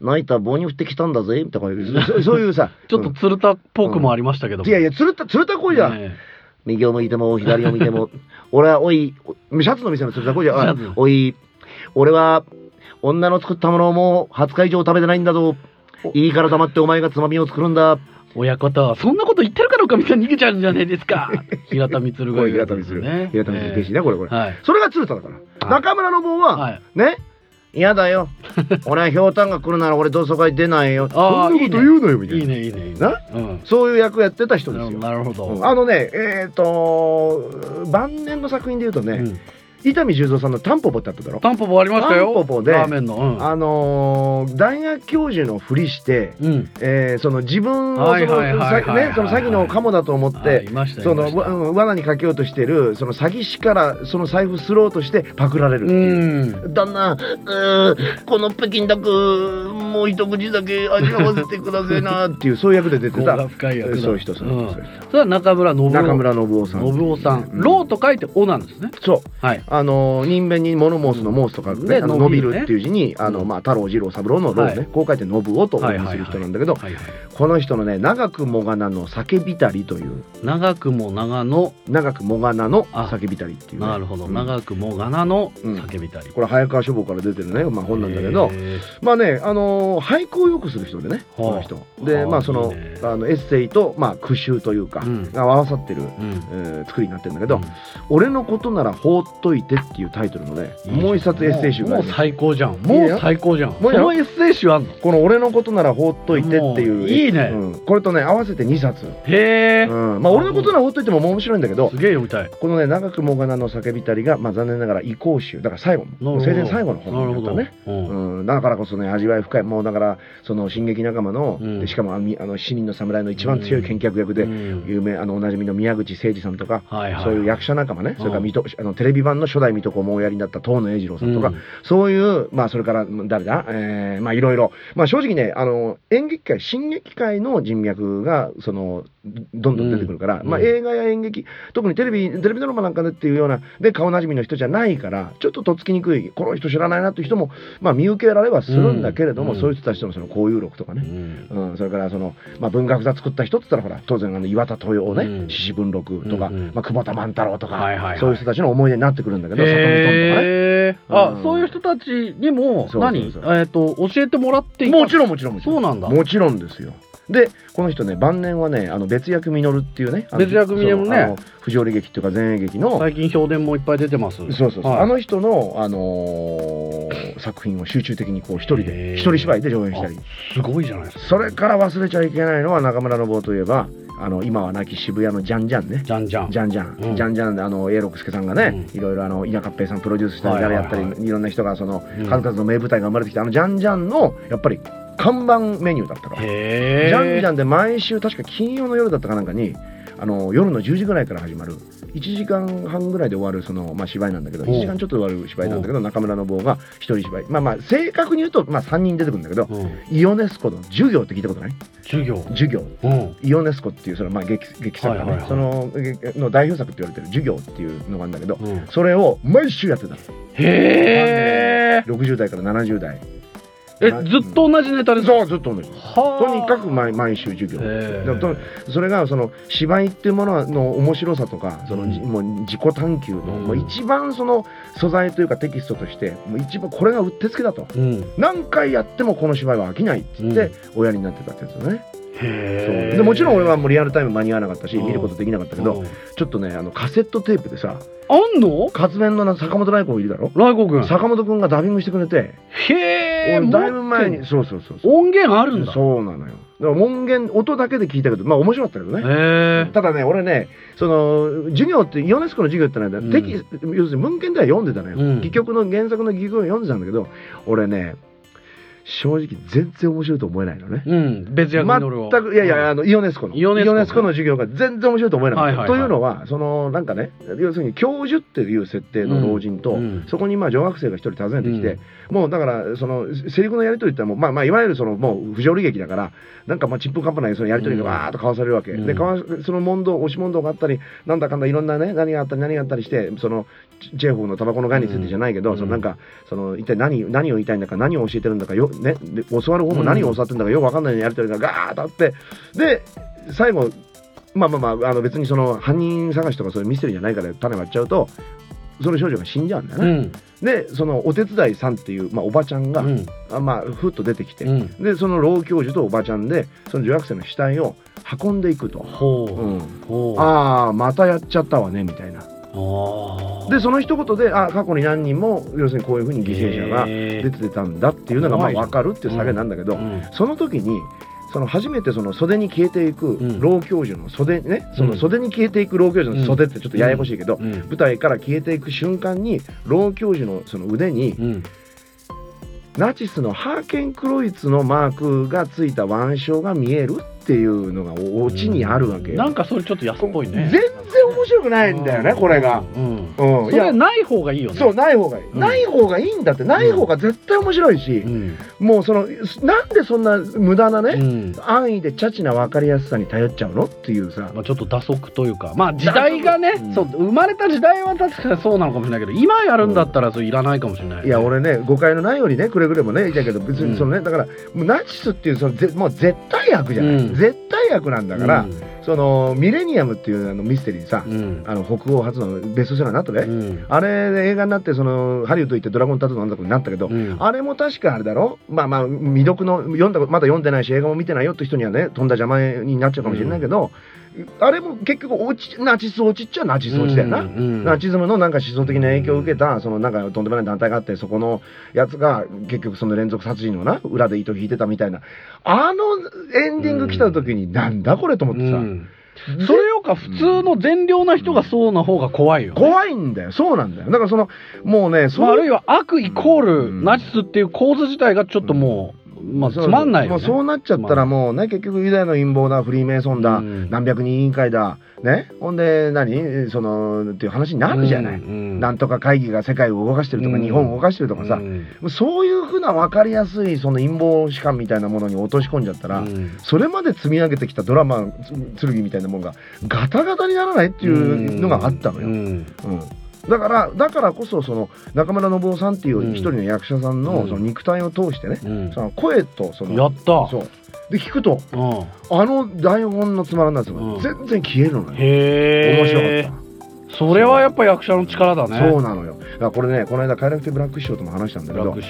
泣いた棒に振ってきたんだぜとかいうそそういうさ ちょっと鶴田っぽくもありましたけど。も、いやいや、つるった、つるった声じゃん。ね右を向いても、左を見ても、俺は、おい、おシャツの店のつるった声じゃおい、俺は、女の作ったものをもう20日以上食べてないんだぞ。いいから黙ってお前がつまみを作るんだ。親方そんなこと言ってるからおかみさん逃げちゃうんじゃないですか 平田充がこれ言う平田光やつですね平田光弟子ね、これこれ。はいそれが鶴田だから。はい中村の棒は、はいね、嫌だよ。俺はひょうたんが来るなら俺同窓会出ないよ。そんなこと言うのよ、みたいな。いいねいいねいいねな？うんそういう役やってた人ですよ。なるほど、うんあのね、えっ、と、晩年の作品で言うとね、うん伊丹十三さんのタンポポってあっただろ？タンポポありましたよ。タンポポでラーメンの。うんあのー大学教授のふりして、うん。えーその自分をその詐欺のカモだと思っあてその罠にかけようとしてるその詐欺師からその財布すろうとしてパクられるってういう。ん。旦那、うーこの北京ダック、もう一口だけ味わわせてくださいなっていう、そういう役で出てた、深い役だそういう人、そういう人うんそれは中村信夫。人中村信夫さん。信夫さん。うんローと書いておなんですね。そう。はい。あの人弁に物申すの申すとか、うんね、あの伸びるっていう字に、あのまあ太郎次郎三郎の郎ね、はい。こう書いて信夫とお読みする人なんだけど。この人のね長くもがなの叫びたりという。長くも長の、長くもがなのあ叫びたりっていうね、なるほど。うん。長くもがなのうん。叫びたり。これ早川書房から出てるね、まあ、本なんだけど、へまあね、あのー俳句をよくする人でね、はあ。この人。で、はあまあそのあのエッセイと、まあ、句集というか、うん。が合わさってる、ーうん。えー作りになってるんだけど、うん。俺のことなら放っといてっていうタイトルのね、もう一冊エッセイ集があもう最高じゃん。いいもうよ最高じゃん。もうのエッセイ集あんの？この俺のことなら放っといてっていう。いいねうんこれとね、合わせて2冊。へえ。うん。まあ俺のことなら放っといても面白いんだけどす、げえ読みたい。このね、長くもがなの叫びたりが、まあ残念ながら移行集。だから最後の、生前最後の本。だったね。うんうん、だからこそね味わい深いもうだからその進撃仲間の、うんでしかもあの死人の侍の一番強い剣客役で、うん有名あのおなじみの宮口誠司さんとか。そういう役者仲間ね、それからあのテレビ版の初代水戸黄門をおやりになった遠野栄二郎さんとか、うん。そういうまあそれからうん誰だ、えーまあいろいろ。まあ正直ねあの演劇界新劇界の人脈がそのどんどん出てくるから、うん。まあ映画や演劇特にテレビテレビドラマなんかでっていうようなで顔なじみの人じゃないからちょっととっつきにくいこの人知らないなっていう人もまあ見受けられはするんだけれども、うん。そういう人たちとのその交友録とかね、うん。うん、それからその、まあ、文学座作った人って言ったらほら当然あの岩田豊夫ねうん。獅子文録とか、まあ、久保田万太郎とか、はいはいはい。そういう人たちの思い出になってくるんだけど里見とんとかね。あ、そういう人たちにもそうそう何そう。えっと教えてもらってもちろんもちろんもちろん。そうなんだ。もちろんですよ。でこの人ね晩年はねあの別役実っていうね。別役実ね。そうあの不条理劇っていうか前衛劇の最近評伝もいっぱい出てます。そうそうそう、はい。あの人の、あのー作品を集中的にこう一人へでー。一人芝居で上演したり。すごいじゃないですか。それから忘れちゃいけないのは中村信夫といえばあの今は亡き渋谷のジャンジャンね。じゃんじゃん。ジャンジャン、うん。ジャンジャンであの永六輔さんがね、ういろいろあの稲勝平さんプロデュースしたり誰やったり、はいはいはい。いろんな人がそのうん。数々の名舞台が生まれてきたあのジャンジャンのやっぱり看板メニューだったから。ジャンジャンで毎週確か金曜の夜だったかなんかにあの夜の10時ぐらいから始まる1時間半ぐらいで終わるその、まあ、芝居なんだけどうん1時間ちょっとで終わる芝居なんだけど中村信夫が一人芝居まあまあ正確に言うと、まあ、3人出てくるんだけどうん。イオネスコの授業って聞いたことない？授業。授業うん。イオネスコっていうその、まあ、劇劇作がね、その劇の代表作って言われてる授業っていうのがあるんだけどうん。それを毎週やってたへえ。60代から70代え、ずっと同じネタですか？そうずっと同じ。はあ。とにかく毎毎週授業。へえ。それがその芝居っていうものの面白さとかその、じうん。もう自己探求の、うん。もう一番その素材というかテキストとしてもう一番これがうってつけだと。うん。何回やってもこの芝居は飽きないって言って、おやりになってたってやつだね。でもちろん俺はもうリアルタイム間に合わなかったしうん見ることできなかったけど、うん。ちょっとねあのカセットテープでさあんの？活弁のな坂本来子いるだろ？ライコ君。坂本君がダビングしてくれて、へえ。俺だいぶ前にそうそうそうそう。音源あるんだ。そうなのよ。だから音源音だけで聞いたけどまあ面白かったけどね。ただね俺ねその授業ってヨネスコの授業ってのは、うん要するに文献では読んでたのよ、うん。戯曲の原作の戯曲を読んでたんだけど俺ね正直全然面白いと思えないのね。うん。別役全くいやいやあのイオネスコの。イオネスコねの授業が全然面白いと思えなかった、はいはいはい。というのはそのなんかね要するに教授っていう設定の老人と、うんそこにまあ女学生が一人訪ねてきて、もうだからそのセリフのやり取りってもうまあまあいわゆるそのもう不条理劇だからなんかまあちんぷんかんぷんないそのやり取りがわーっと交わされるわけ、うん。で交わその問答押し問答があったりなんだかんだいろんなね何があったり何があったりしてそのチチェーホフのタバコの概念についてじゃないけど、うん。そのなんかその一体何何を言いたいんだか何を教えてるんだかよ、ね、で教わる方も何を教わってるんだかよくわかんないようなやり取りがガーッとあってで最後まあまあまああの別にその犯人探しとかそういうミステリーじゃないから種割っちゃうとその少女が死んじゃうんだよね。うん。でそのお手伝いさんっていう、まあ、おばちゃんが、うん。あまあふっと出てきて、うん。でその老教授とおばちゃんでその女学生の死体を運んでいくと。あああまたやっちゃったわねみたいなあ。でその一言であ過去に何人も要するにこういうふうに犠牲者がへ出てたんだっていうのがまあ分かるっていう下げなんだけど、うんその時にその初めてその袖に消えていくん。老教授の袖ね、その袖に消えていく老教授の袖ってちょっとややこしいけど、うん。舞台から消えていく瞬間に老教授のその腕にうん。ナチスのハーケンクロイツのマークがついた腕章が見える。っていうのがオチにあるわけよ。なんかそれちょっと安っぽいね。全然面白くないんだよね、これが。うん。うん、ない方がいいよね。そうない方がいい、うん。ない方がいいんだって。ない方が絶対面白いし、うん。もうそのなんでそんな無駄なね、うん。安易でチャチな分かりやすさに頼っちゃうのっていうさ。まあ、ちょっと打足というか。まあ時代がね、うん。そう生まれた時代は確かにそうなのかもしれないけど今やるんだったらそれいらないかもしれない、いや俺ね誤解のないようにねくれぐれもね言いたいけど別にそのね、だからナチスっていうそのぜもう絶対悪じゃない、うん絶対悪なんだから、そのミレニアムっていうあのミステリーさ、うん。うんあの北欧初のベストセラーになったね、うん。あれで映画になってそのハリウッド行ってドラゴンタトゥーのなんになったけど、うん。あれも確かあれだろ？まあまあ未読の読んだまだ読んでないし映画も見てないよって人にはねとんだ邪魔になっちゃうかもしれないけど、あれも結局落ちナチス落ちっちゃナチス落ちだよな。うんうんナチズムのなんか思想的な影響を受けたそのなんかとんでもない団体があってそこのやつが結局その連続殺人のな裏で糸引いてたみたいな。あのエンディング来た時になんだこれと思ってさ、うん。それよか普通の善良な人がそうな方が怖いよ、ね。怖いんだよ。そうなんだよ。だからそのもうねそうまあ、あるいは悪イコーうんルナチスっていう構図自体がちょっともう、まあ、つまんないよ、ね、そうなっちゃったらもうね結局ユダヤの陰謀だフリーメイソンだ、うん。何百人委員会だね。ほんで何？そのっていう話になるじゃない、うんうん。なんとか会議が世界を動かしてるとか、うん。日本を動かしてるとかさ、うん。そういうふうな分かりやすいその陰謀士官みたいなものに落とし込んじゃったら、うん。それまで積み上げてきたドラマつ剣みたいなもんがガタガタにならないっていうのがあったのよ。うん。うんだからだからこそその中村信夫さんっていう一人の役者さんのうん。その肉体を通してね、うん。その声とそのややった。そう。で聞くとうん。あの台本のつまらなさがうん。全然消えるのよ、面白かっそれはやっぱ役者の力だた、ね。そうなのよ。これねこの間快楽亭ブラック師匠とも話したんだけど国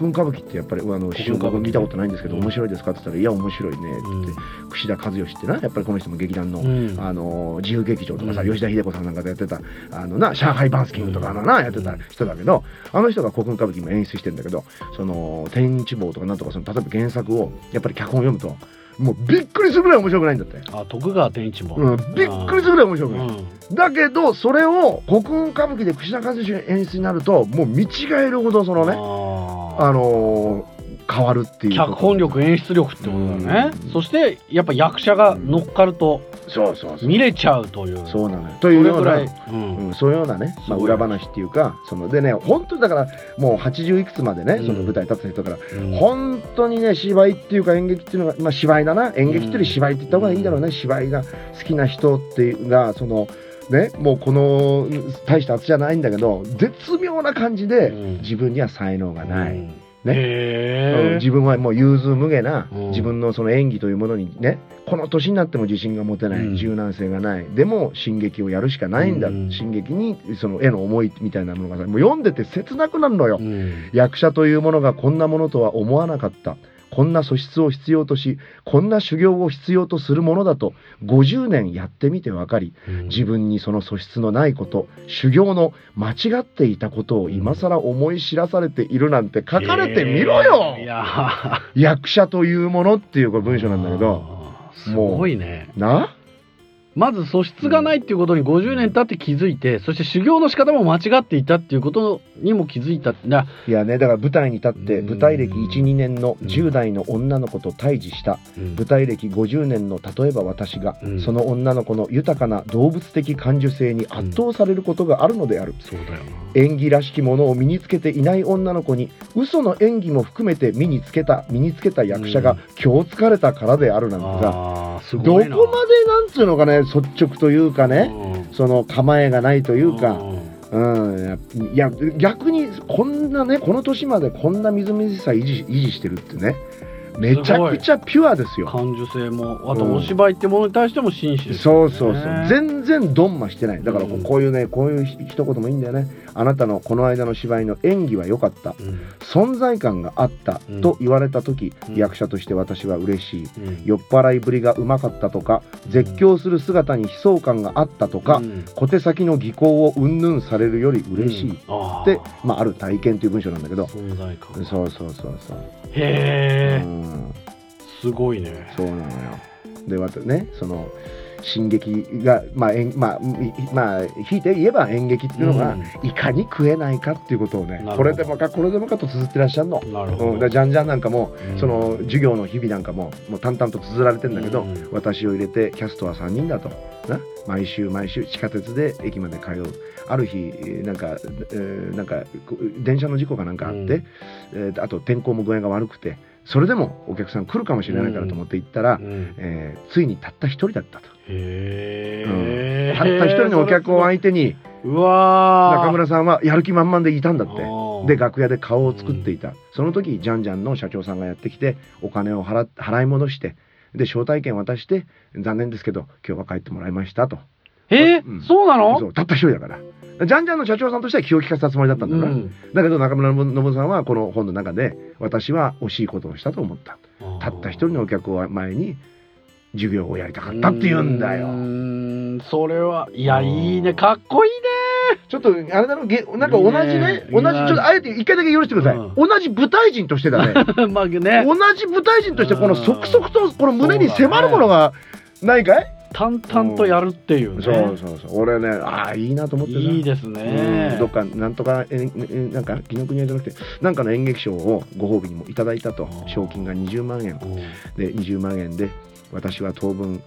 運歌舞伎ってやっぱりあの師匠僕見たことないんですけどうん。面白いですかって言ったら「いや面白いね」って言って、うん。串田和義ってなやっぱりこの人も劇団の、うん。あの自由劇場とかさ、うん。吉田秀子さんなんかでやってたあのな上海バンスキングとかあのなやってた人だけどあの人が国運歌舞伎も演出してんだけどその天一坊とかなんとかその例えば原作をやっぱり脚本を読むともうびっくりするぐらい面白くないんだって。あ徳川天一も、うん、びっくりするぐらい面白くない。うん。だけどそれを国運歌舞伎で串田和義の演出になるともう見違えるほどそのねああのー変わるっていうー脚本力演出力ってことだね、うん。そしてやっぱ役者が乗っかるとそうそうそう。見れちゃうという。そうなのよ。というようなそれぐらい、うん。うん、そういうようなね、まあ、裏話っていうかそのでね本当にだからもう80いくつまでねうん。その舞台立ってた人だから、うん。本当にね芝居っていうか演劇っていうのが、まあ、芝居だな。演劇っていうより芝居って言った方がいいんだろうね、芝居が好きな人っていうがそのねもうこの大した圧じゃないんだけど絶妙な感じで、うん。自分には才能がない。うん。ね自分はもう融通無下なうん。自分のその演技というものにねこの年になっても自信が持てない、うん。柔軟性がない。でも進撃をやるしかないんだ、うん。進撃にその絵の思いみたいなものがさもう読んでて切なくなるのよ、うん。役者というものがこんなものとは思わなかったこんな素質を必要としこんな修行を必要とするものだと50年やってみて分かりうん。自分にその素質のないこと修行の間違っていたことを今更思い知らされているなんて書かれてみろよ、へーいや。ー役者というものっていうこれ文章なんだけど。すごいね。な？まず素質がないっていうことに50年経って気づいて、そして修行の仕方も間違っていたっていうことにも気づいただいやねだから舞台に立ってうん。舞台歴12年のうん10代の女の子と対峙した。うん。舞台歴50年の例えば私がうん。その女の子の豊かな動物的感受性に圧倒されることがあるのである。そうだよな。演技らしきものを身につけていない女の子に嘘の演技も含めて身につけた身につけた役者がうん。今日疲れたからであるなんてさ。どこまでなんつうのかね率直というかねうん。その構えがないというかん。うんいや逆にこんなねこの年までこんなみずみずしさ維持維持してるってねめちゃくちゃピュアですよ。感受性もあとうん。お芝居ってものに対しても真摯ですよね。そうそうそう。全然ドンマしてない。だからこういうねこういうひ一言もいいんだよねあなたのこの間の芝居の演技は良かった。うん。存在感があったうん。と言われた時、うん。役者として私は嬉しい。うん。酔っ払いぶりがうまかったとか絶叫する姿に悲壮感があったとか、うん。小手先の技巧をうんぬんされるより嬉しい、うん。あー。で、まあ、ある体験という文章なんだけど。存在感そうそうそうそう、へえうん。すごいね。そうなのよ。でまたねその進撃がまあ演まあみまあ引いて言えば演劇っていうのが、いかに食えないかっていうことをねなるほど。これでもかこれでもかと綴ってらっしゃるの。うん、だなるほど、からじゃんじゃんなんかも、うん。その授業の日々なんかももう淡々と綴られてんだけど、うん。私を入れてキャストは3人だと。な。毎週毎週地下鉄で駅まで通う。ある日えーなんか、えーなんか電車の事故かなんかあって、うん。えーあと天候も具合が悪くてそれでもお客さん来るかもしれないからと思って行ったら、うん。えーついにたった一人だったと。へえ、たった一人のお客を相手にうわー。中村さんはやる気満々でいたんだって。で楽屋で顔を作っていた、その時ジャンジャンの社長さんがやってきてお金を払っ払い戻してで招待券渡して残念ですけど今日は帰ってもらいましたと。えー？うん。そうなの？そう。たった一人だから。ジャンジャンの社長さんとしては気を利かせたつもりだったんだな、うん。だけど中村信さんはこの本の中で私は惜しいことをしたと思った。たった一人のお客を前に授業をやりたかったって言うんだよ。うーんそれはいやうんいいね。かっこいいちょっとあれだろげなんか同じね同じちょっとあえて一回だけ許してください、うん。同じ舞台人としてだね。ね まあね。同じ舞台人としてこの即々とこの胸に迫るものがないかい？淡々とやるっていうね。そうそうそう。俺ねああいいなと思ってさ。いいですうん。ねどっかなんとかええなんか紀ノ国屋じゃなくてなんかの演劇賞をご褒美にもいただいたと。賞金が20万円。うんで20万円で私は当分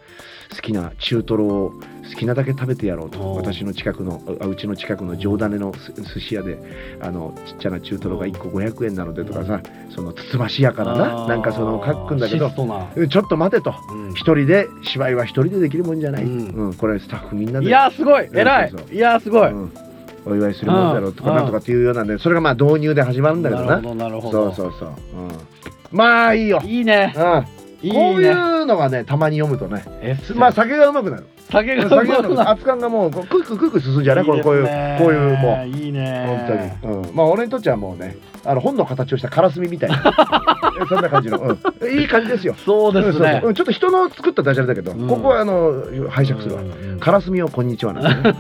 好きな中トロを好きなだけ食べてやろうと私の近くのあうちの近くの上種のす寿司屋であのちっちゃな中トロが1個500円なのでとかさそのつつましやかな。ななんかその書くんだけどちょっと待てと。うん。一人で芝居は一人でできるもんじゃない、ううん。んこれスタッフみんなで。いやすごい。偉い。いやすごい。うん。お祝いするもんだろうとかうん。なんとかっていうようなんでそれがまあ導入で始まるんだけどな。なるほどなるほど。そうそうそう、うん、まあいいよ、いいね。うんいいこういねうのがねたまに読むとねまあ酒がうまくなる。酒がうまくなる。な熱燗がもうクイクイクイクイ進んじゃうね。こうこういうこういうもう。いいね。本当に、うん、まあ俺にとってはもうねあの本の形をしたカラスミみたいな。そんな感じの、うん、いい感じですよ。そうですね。うんちょっと人の作ったダジャレだけど、うん。ここはあの拝借するわ、うんうんカラスミをこんにちはなんね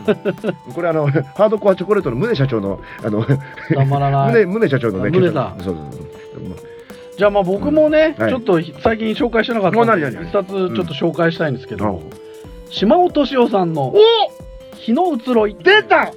うん これあのハードコアチョコレートの宗社長のあのたまらない。宗宗社長のね宗さん。そうそうそうじゃあまあ僕もね、はい。ちょっと最近紹介してなかったもんで一冊ちょっと紹介したいんですけど、うん。島尾敏夫さんのお「日の移ろい」出た！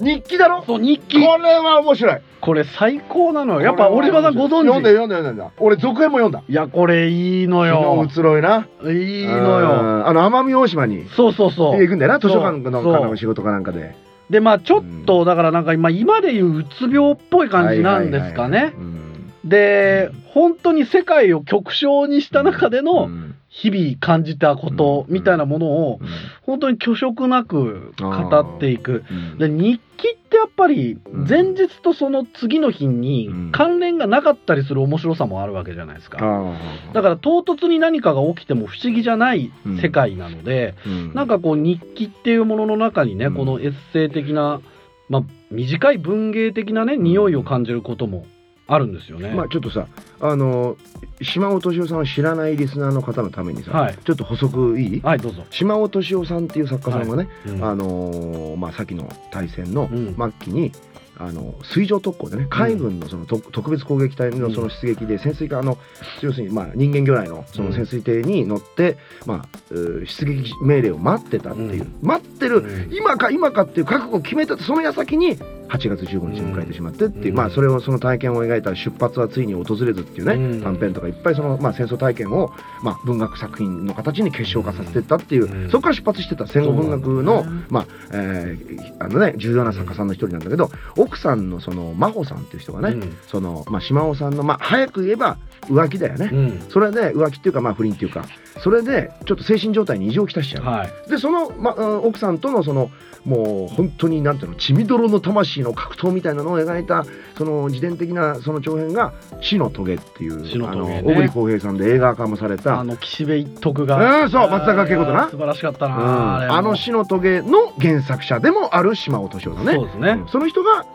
日記だろ？こそう日記。れは面白い。これ最高なのよ。やっぱ折島さんご存読んで知読んで読んで。俺続編も読んだ。いやこれいいの日よの移ろいな。いいのよ。うん。あの奄美大島にそうそうそう。行くんだよな。図書館のかの仕事かなんかで。でまあちょっとだからなんか今今でいううつ病っぽい感じなんですかね。はいはいはいはい。うんで本当に世界を極小にした中でうのん。日々感じたことみたいなものをうん。本当に虚色なく語っていく。うん。で日記ってやっぱりうん。前日とその次の日にうん。関連がなかったりする面白さもあるわけじゃないですか。あだから唐突に何かが起きても不思議じゃない世界なので、らなんかこう日記っていうものの中にね、うん。このエッセイ的な、まあ、短い文芸的なね匂いを感じることもあるんですよね。まあちょっとさあの島尾敏夫さんを知らないリスナーの方のためにさ、はい。ちょっと補足いい？はいどうぞ。島尾敏夫さんっていう作家さんがね、うん。あのーまあ、先の大戦のうん。末期に、あの水上特攻でね海軍のその特特別攻撃隊のその出撃で潜水艦あの要するにまあ人間魚雷のその潜水艇に乗って、まあ、出撃命令を待ってたっていう、うん。待ってる、うん。今か今かっていう覚悟を決めたその矢先に8月15日を迎えてしまってっていう、うん。まあそれをその体験を描いた「出発はついに訪れず」っていうね、うん。短編とかいっぱいその、まあ、戦争体験を、まあ、文学作品の形に結晶化させていったっていう、うん。そこから出発してた戦後文学の、まあえーあのね重要な作家さんの一人なんだけど奥さんのその真帆さんっていう人がね、うん。その、まあ、島尾さんの、まあ、早く言えば浮気だよね。うん。それで浮気っていうかまあ不倫っていうかそれでちょっと精神状態に異常をきたしちゃう、はい。でその、まあうん奥さんとのそのもう本当になんていうの血みどろの魂の格闘みたいなのを描いたその自伝的なその長編が「死の棘」っていうね。あの小栗浩平さんで映画化もされた。あの岸辺一徳が、うんそう松坂慶子とな。素晴らしかったうん。な、れも。あの死の棘の原作者でもある島尾敏夫だね。そうですね、うん。その人が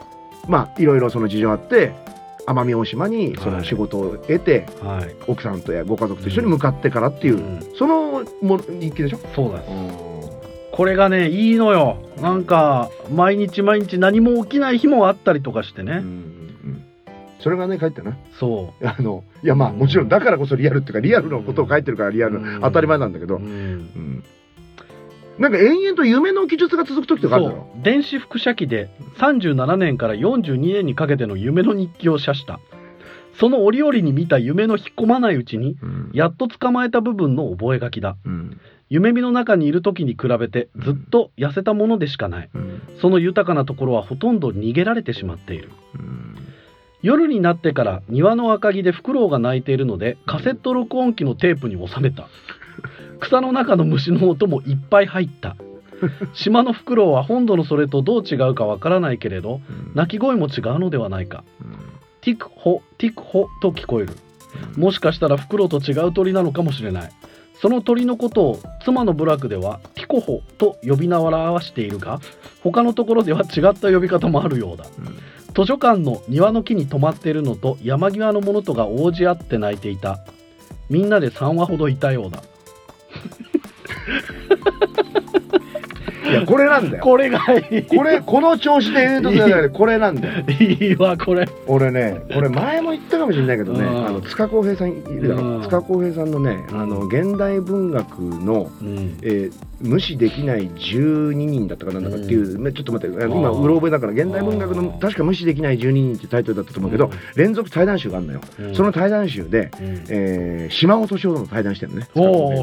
まあいろいろその事情あって奄美大島にその仕事を得て、はい、奥さんとやご家族と一緒に向かってからっていう、うん。そのも日記でしょ、そうですこれがねいいのよ。なんか毎日毎日何も起きない日もあったりとかしてね、うんそれがね書いてな。そあのいやまあもちろんだからこそリアルっていうかリアルのことを書いてるからリアルうん。当たり前なんだけう、ど、うん。うん。なんか延々と夢の記述が続く時とかあるだろ。電子輻射機で37年から42年にかけての夢の日記を写した。その折々に見た夢の引っ込まないうちにうん。やっと捕まえた部分の覚書だ。うん夢見の中にいる時に比べてずっと痩せたものでしかない。うん。その豊かなところはほとんど逃げられてしまっている。うん。夜になってから庭の赤木でフクロウが鳴いているのでカセット録音機のテープに収めた。草の中の虫の音もいっぱい入った。島のフクロウは本土のそれとどう違うかわからないけれど鳴き声も違うのではないか。ティクホティクホと聞こえる。もしかしたらフクロウと違う鳥なのかもしれないその鳥のことを妻の部落ではティコホと呼び名を表しているが他のところでは違った呼び方もあるようだ。図書館の庭の木に止まっているのと山際のものとが応じ合って泣いていた。みんなで3話ほどいたようだこれなんだよ。これがいい。これこの調子で言うとだからこれなんだよ。いいわこれ。俺ねこれ前も言ったかもしれないけどね。うん。あの塚公平さんいるだろ。うん。塚公平さんのねあの現代文学のうん。えー無視できない12人だったかなんだかっていう、ねちょっと待って。今うろ覚えだから現代文学の確か無視できない12人ってタイトルだったと思うけど、連続対談集があるのよ、うん。その対談集で、うん。えー島尾敏夫との対談してるのね。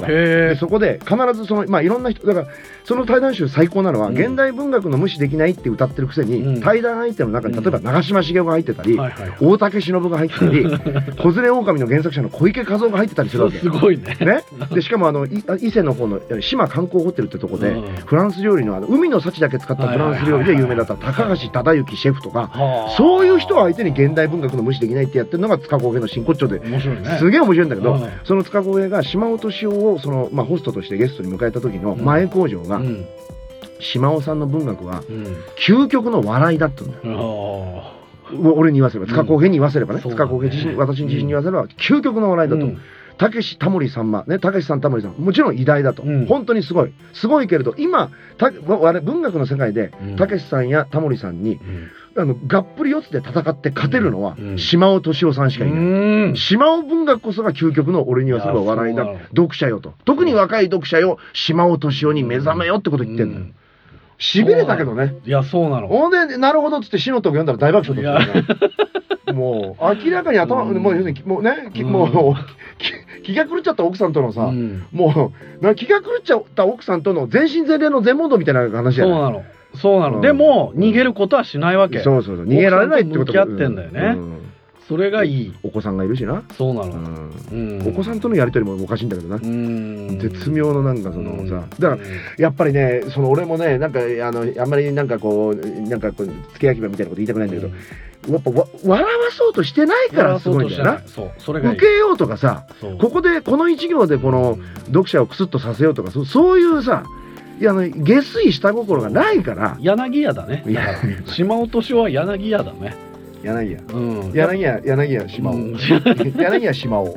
えでそこで必ずそのまあいろんな人だからその対談集最高なのは、うん。現代文学の無視できないって歌ってるくせに、うん。対談相手の中にうん。例えば長嶋茂雄が入ってたり、大竹しのぶが入ってたり 小連れ狼の原作者の小池和夫が入ってたりするわけ。すごいね。ね、でしかもあのい伊勢の方の島観光ホテルってとこで、うん。フランス料理のあの海の幸だけ使ったフランス料理で有名だった高橋忠之シェフとかはあ。そういう人を相手に現代文学の無視できないってやってるのが塚公平の真骨頂でね。すげえ面白いんだけど、うんその塚公平が島尾敏夫をその、まあ、ホストとしてゲストに迎えた時の前工場が、うん島尾さんの文学はうん。究極の笑いだって言うんだよ。あ俺に言わせれば塚公平に言わせればね、塚公平自身私自身に言わせれば究極の笑いだと。うん。たけしタモリさんまねたけしさんタモリさんもちろん偉大だと、うん。本当にすごい。すごいけれど今たわ我々文学の世界でうん。たけしさんやタモリさんにうん。あのがっぷり四つで戦って勝てるのは、うん。島尾敏夫さんしかいない、うん。島尾文学こそが究極の俺にはすごい笑いだ。読者よと。特に若い読者よ島尾敏夫に目覚めよってこと言ってんのよ、うんしびれたけどね。いやそうなの。ほんでなるほどっつって死のとこ読んだら大爆笑だったもう明らかに頭、うん。もう要するにもうね、きうん。もう き気が狂っちゃった奥さんとのさ、うん。もうな気が狂っちゃった奥さんとの全身全霊の全問答みたいな話じゃないそうなの。そうなの、うん。でも逃げることはしないわけ。そうそうそう。逃げられないってこと向き合ってんだよね。うんそれがいい。お子さんがいるしな、そうなの、うん。うん。お子さんとのやり取りもおかしいんだけどな、うん。絶妙のなんかそのうん。さだからやっぱりねその俺もねなんかあのあんまりなんかこうなんかこう付け焼き場みたいなこと言いたくないんだけど、やっぱわ笑わそうとしてないからすごいんだよな。そうそれが受けようとかさここでこの一行でこの読者をクスッとさせようとかそそういうさいやあの下水下心がないから。柳家だね。いや。島落としは柳家だね柳家。うん。柳家柳家島尾うん。柳家島尾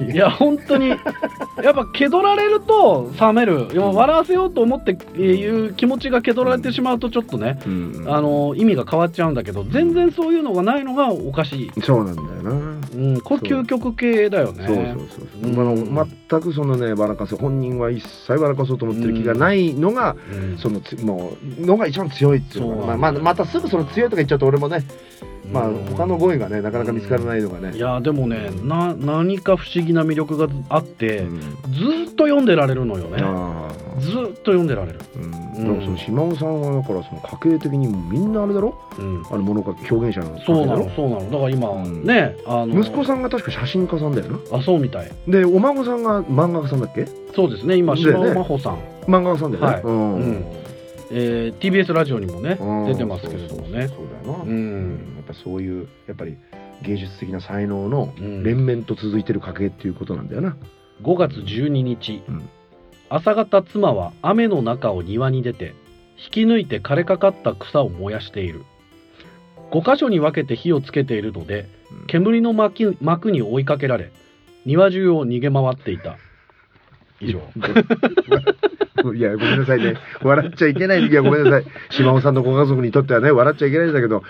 いや本当にやっぱ蹴取られると冷める。笑わせようと思っていう気持ちが蹴取られてしまうとちょっとねうん。あの意味が変わっちゃうんだけど全然そういうのがないのがおかしい、そうなんだよな。うん、これ究極系だよね。そう。そうそううん。あの全くそのね笑かす本人は一切笑かそうと思ってる気がないのが、うん。そのつもうのが一番強いっていうのまあ、またすぐその強いとか言っちゃうと俺もね、まあうん。他の語彙がねなかなか見つからないのがね、いやでもねな何か不思議な魅力があって、うん。ずーっと読んでられるのよね。ずーっと読んでられる、うん。その島尾さんはだからその家系的にみんなあれだろ？うん、あの物書き表現者のそうなのそうなの。だから今、うん。ねあの息子さんが確か写真家さんだよな。あそうみたい。でお孫さんが漫画家さんだっけ？そうですね今島尾真帆さん、漫画家さんだよね、はい。うん。うん。えー TBS ラジオにもねうん。出てますけれどもね。そうだよな、うん。やっぱそういうやっぱり芸術的な才能のうん。連綿と続いてる家系っていうことなんだよな、5月12日、うん。朝方妻は雨の中を庭に出て引き抜いて枯れかかった草を燃やしている。5箇所に分けて火をつけているのでうん。煙の幕幕に追いかけられ庭中を逃げ回っていた以上。いや、ごめんなさいね。笑っちゃいけない。いや、ごめんなさい。島尾さんのご家族にとってはね、笑っちゃいけないんだけど、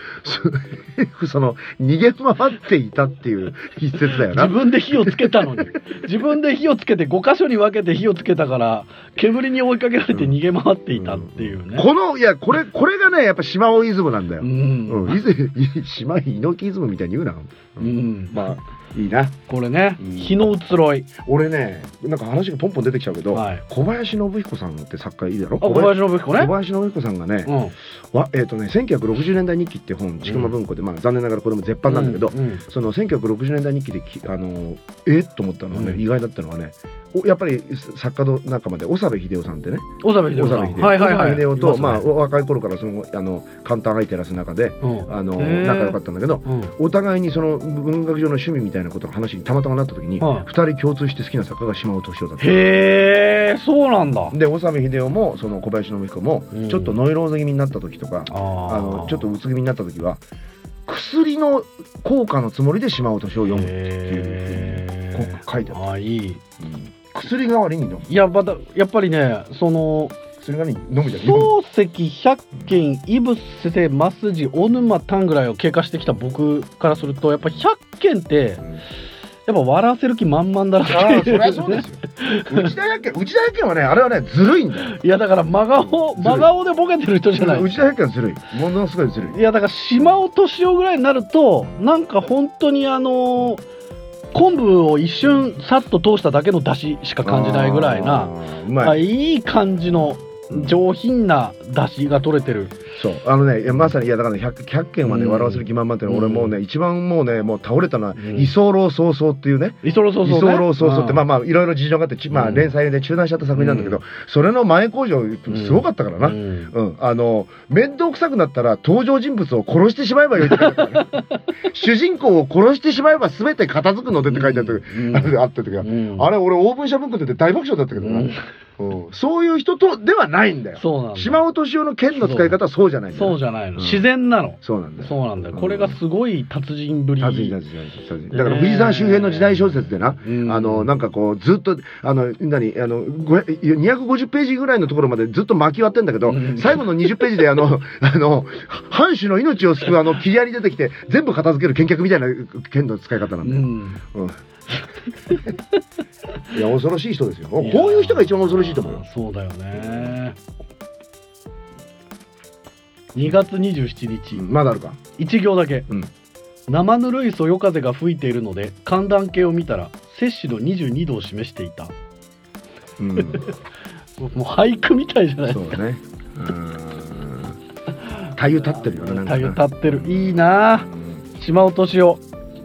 そ その、逃げ回っていたっていう一節だよな。自分で火をつけたのに。自分で火をつけて5箇所に分けて火をつけたから、煙に追いかけられて逃げ回っていたっていうね。この、いや、これ、これがね、やっぱ島尾イズムなんだよ。ううん。ん。いずい 島猪木イズムみたいに言うな。うん。まあ、いいな。これねうん、日の移ろい。俺ね、なんか話がポンポン出てきちゃうけど、はい小林信彦さんって作家いいだろ？あ、小林信彦ね。小林信彦さんがね、うん。わえっ、とね、1960年代日記って本、ちくま文庫で、まあ残念ながらこれも絶版なんだけど、うんその1960年代日記できあのえっと思ったのはね、うん意外だったのはねおやっぱり作家の仲間で長部秀夫さんってね小沢秀夫さん。長部秀夫はいはいはい。長部秀夫と、まあ、若い頃からそのあの簡単相手らす中でうんあの仲良かったんだけどうん。お互いにその文学上の趣味みたいなことの話にたまたまなった時に、はい二人共通して好きな作家が島尾敏夫だった。へえ、そうなんだ。で長部秀夫もその小林信彦もうんちょっとノイローゼ気味になった時とか、あのちょっとうつ気味になった時は薬の効果のつもりで島尾敏夫を読むっていうへーこう書いてあるあーいい。薬代わりに飲むいや、まだ、やっぱりね、その、薬代わりに飲むじゃん。漱石百軒イブセセマスジ小沼丹ぐらいを経過してきた僕からするとやっぱ百軒ってうん。やっぱ笑わせる気満々だなって。ああそりゃそうですよ。内田百軒内田百軒はねあれはねずるいんだよ。いやだから真顔真顔でボケてる人じゃない。内田百軒はずるい。ものすごいずるい。いやだから島尾敏夫ぐらいになるとなんか本当にあの昆布を一瞬さっと通しただけの出汁しか感じないぐらいなあーうまあいいい感じの上品な出汁が取れてる。そう。あのねまさにいやだからね百百軒はねうん。笑わせる気満々って俺もうね一番もうねもう倒れたのはうん。居候早々っていうね。居候早々ってまああまあいろいろ事情があってちまあうん。連載で中断しちゃった作品なんだけどそれの前工場すごかったからな。うん。うん、あの面倒くさくなったら登場人物を殺してしまえばよいって書いてある主人公を殺してしまえば全て片付くのでって書いてあった、うん。あった時は、うん。あれ俺オーブン社文庫って大爆笑だったけどな、そういう人とではないんだよ。そうなんだ。島尾敏夫の剣の使い方はそうじゃないんだよそうじゃないの、うん。自然なの。そうなんだよ。そうなんだこれがすごい達人ぶり。達人達人達人。だから藤沢周辺の時代小説でな、うん。あのなんかこうずっとあの何あのご250ページぐらいのところまでずっと巻き割ってんだけど、うん。最後の20ページであの あの藩主の命を救うあの切り槍出てきて全部片付ける剣客みたいな剣の使い方なんだよ、うん。うん。いや恐ろしい人ですよ。こういう人が一番恐ろしいと思うよ。そうだよね2月27日、うんまだあるか？一行だけ、うん。生ぬるいそよ風が吹いているので寒暖計を見たら摂氏の22度を示していた。うん。もう俳句みたいじゃないそうだね。うん。太陽立ってるよねなんか太な陽立ってる。いいなうん。島尾敏夫。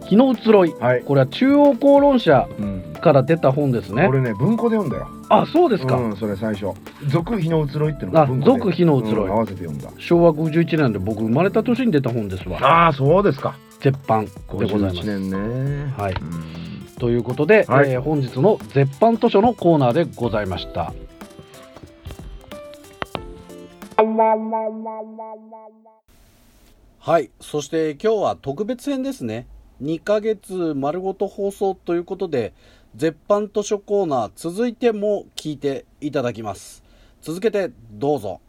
日の移ろい。はい、これは中央公論社うんから出た本ですね。俺ね文庫で読んだよ。あそうですか、うん、それ最初「続日の移ろい」っていうのあが文庫で。続日の移ろい。うん合わせて読んだ。昭和51年で僕生まれた年に出た本ですわ。ああそうですか。絶版でございます。51年ね。はい。うん。ということで、はい。えー本日の絶版図書のコーナーでございました。はい。そして今日は特別編ですね。2ヶ月丸ごと放送ということで絶版図書コーナー続いても聞いていただきます。続けてどうぞ。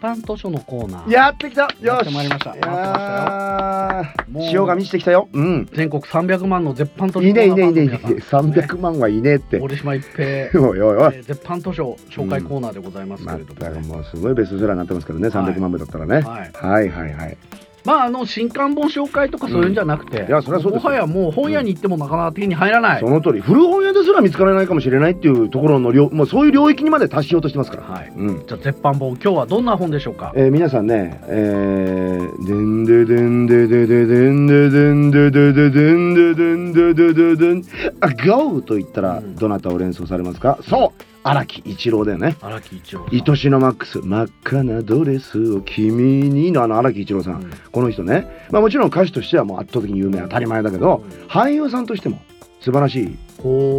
版図書のコーナー。やってきた。よし。てまいりました。いやもうー潮が満ちてきたよ。うん。全国300万の絶版図書コいねいいねいいね。ファンの皆さん300万はいねえって。折島一平。おいおいおい。えー絶版図書紹介コーナーでございますけまれども、たねもうすごいベストセラーになってますからね。はい300万部だったらね。はい、はいはいはいまああの新刊本紹介とかそういうんじゃなくて、ん。いやそりゃそうですよ。もはやもう本屋に行ってもなかなか手に入らない、その通り古本屋ですら見つからないかもしれないっていうところの領もうそういう領域にまで達しようとしてますから。はい。うん。じゃあ絶版本今日はどんな本でしょうか？えー皆さんね、えー、でんででんででででんででんででででんででんででででんあゴーと言ったらうんどなたを連想されますかそう荒木一郎だよね。荒木一郎愛しのマックス真っ赤なドレスを君にのあの荒木一郎さん、うん。この人ね、まあ、もちろん歌手としてはもう圧倒的に有名当たり前だけど、うん。俳優さんとしても素晴らしい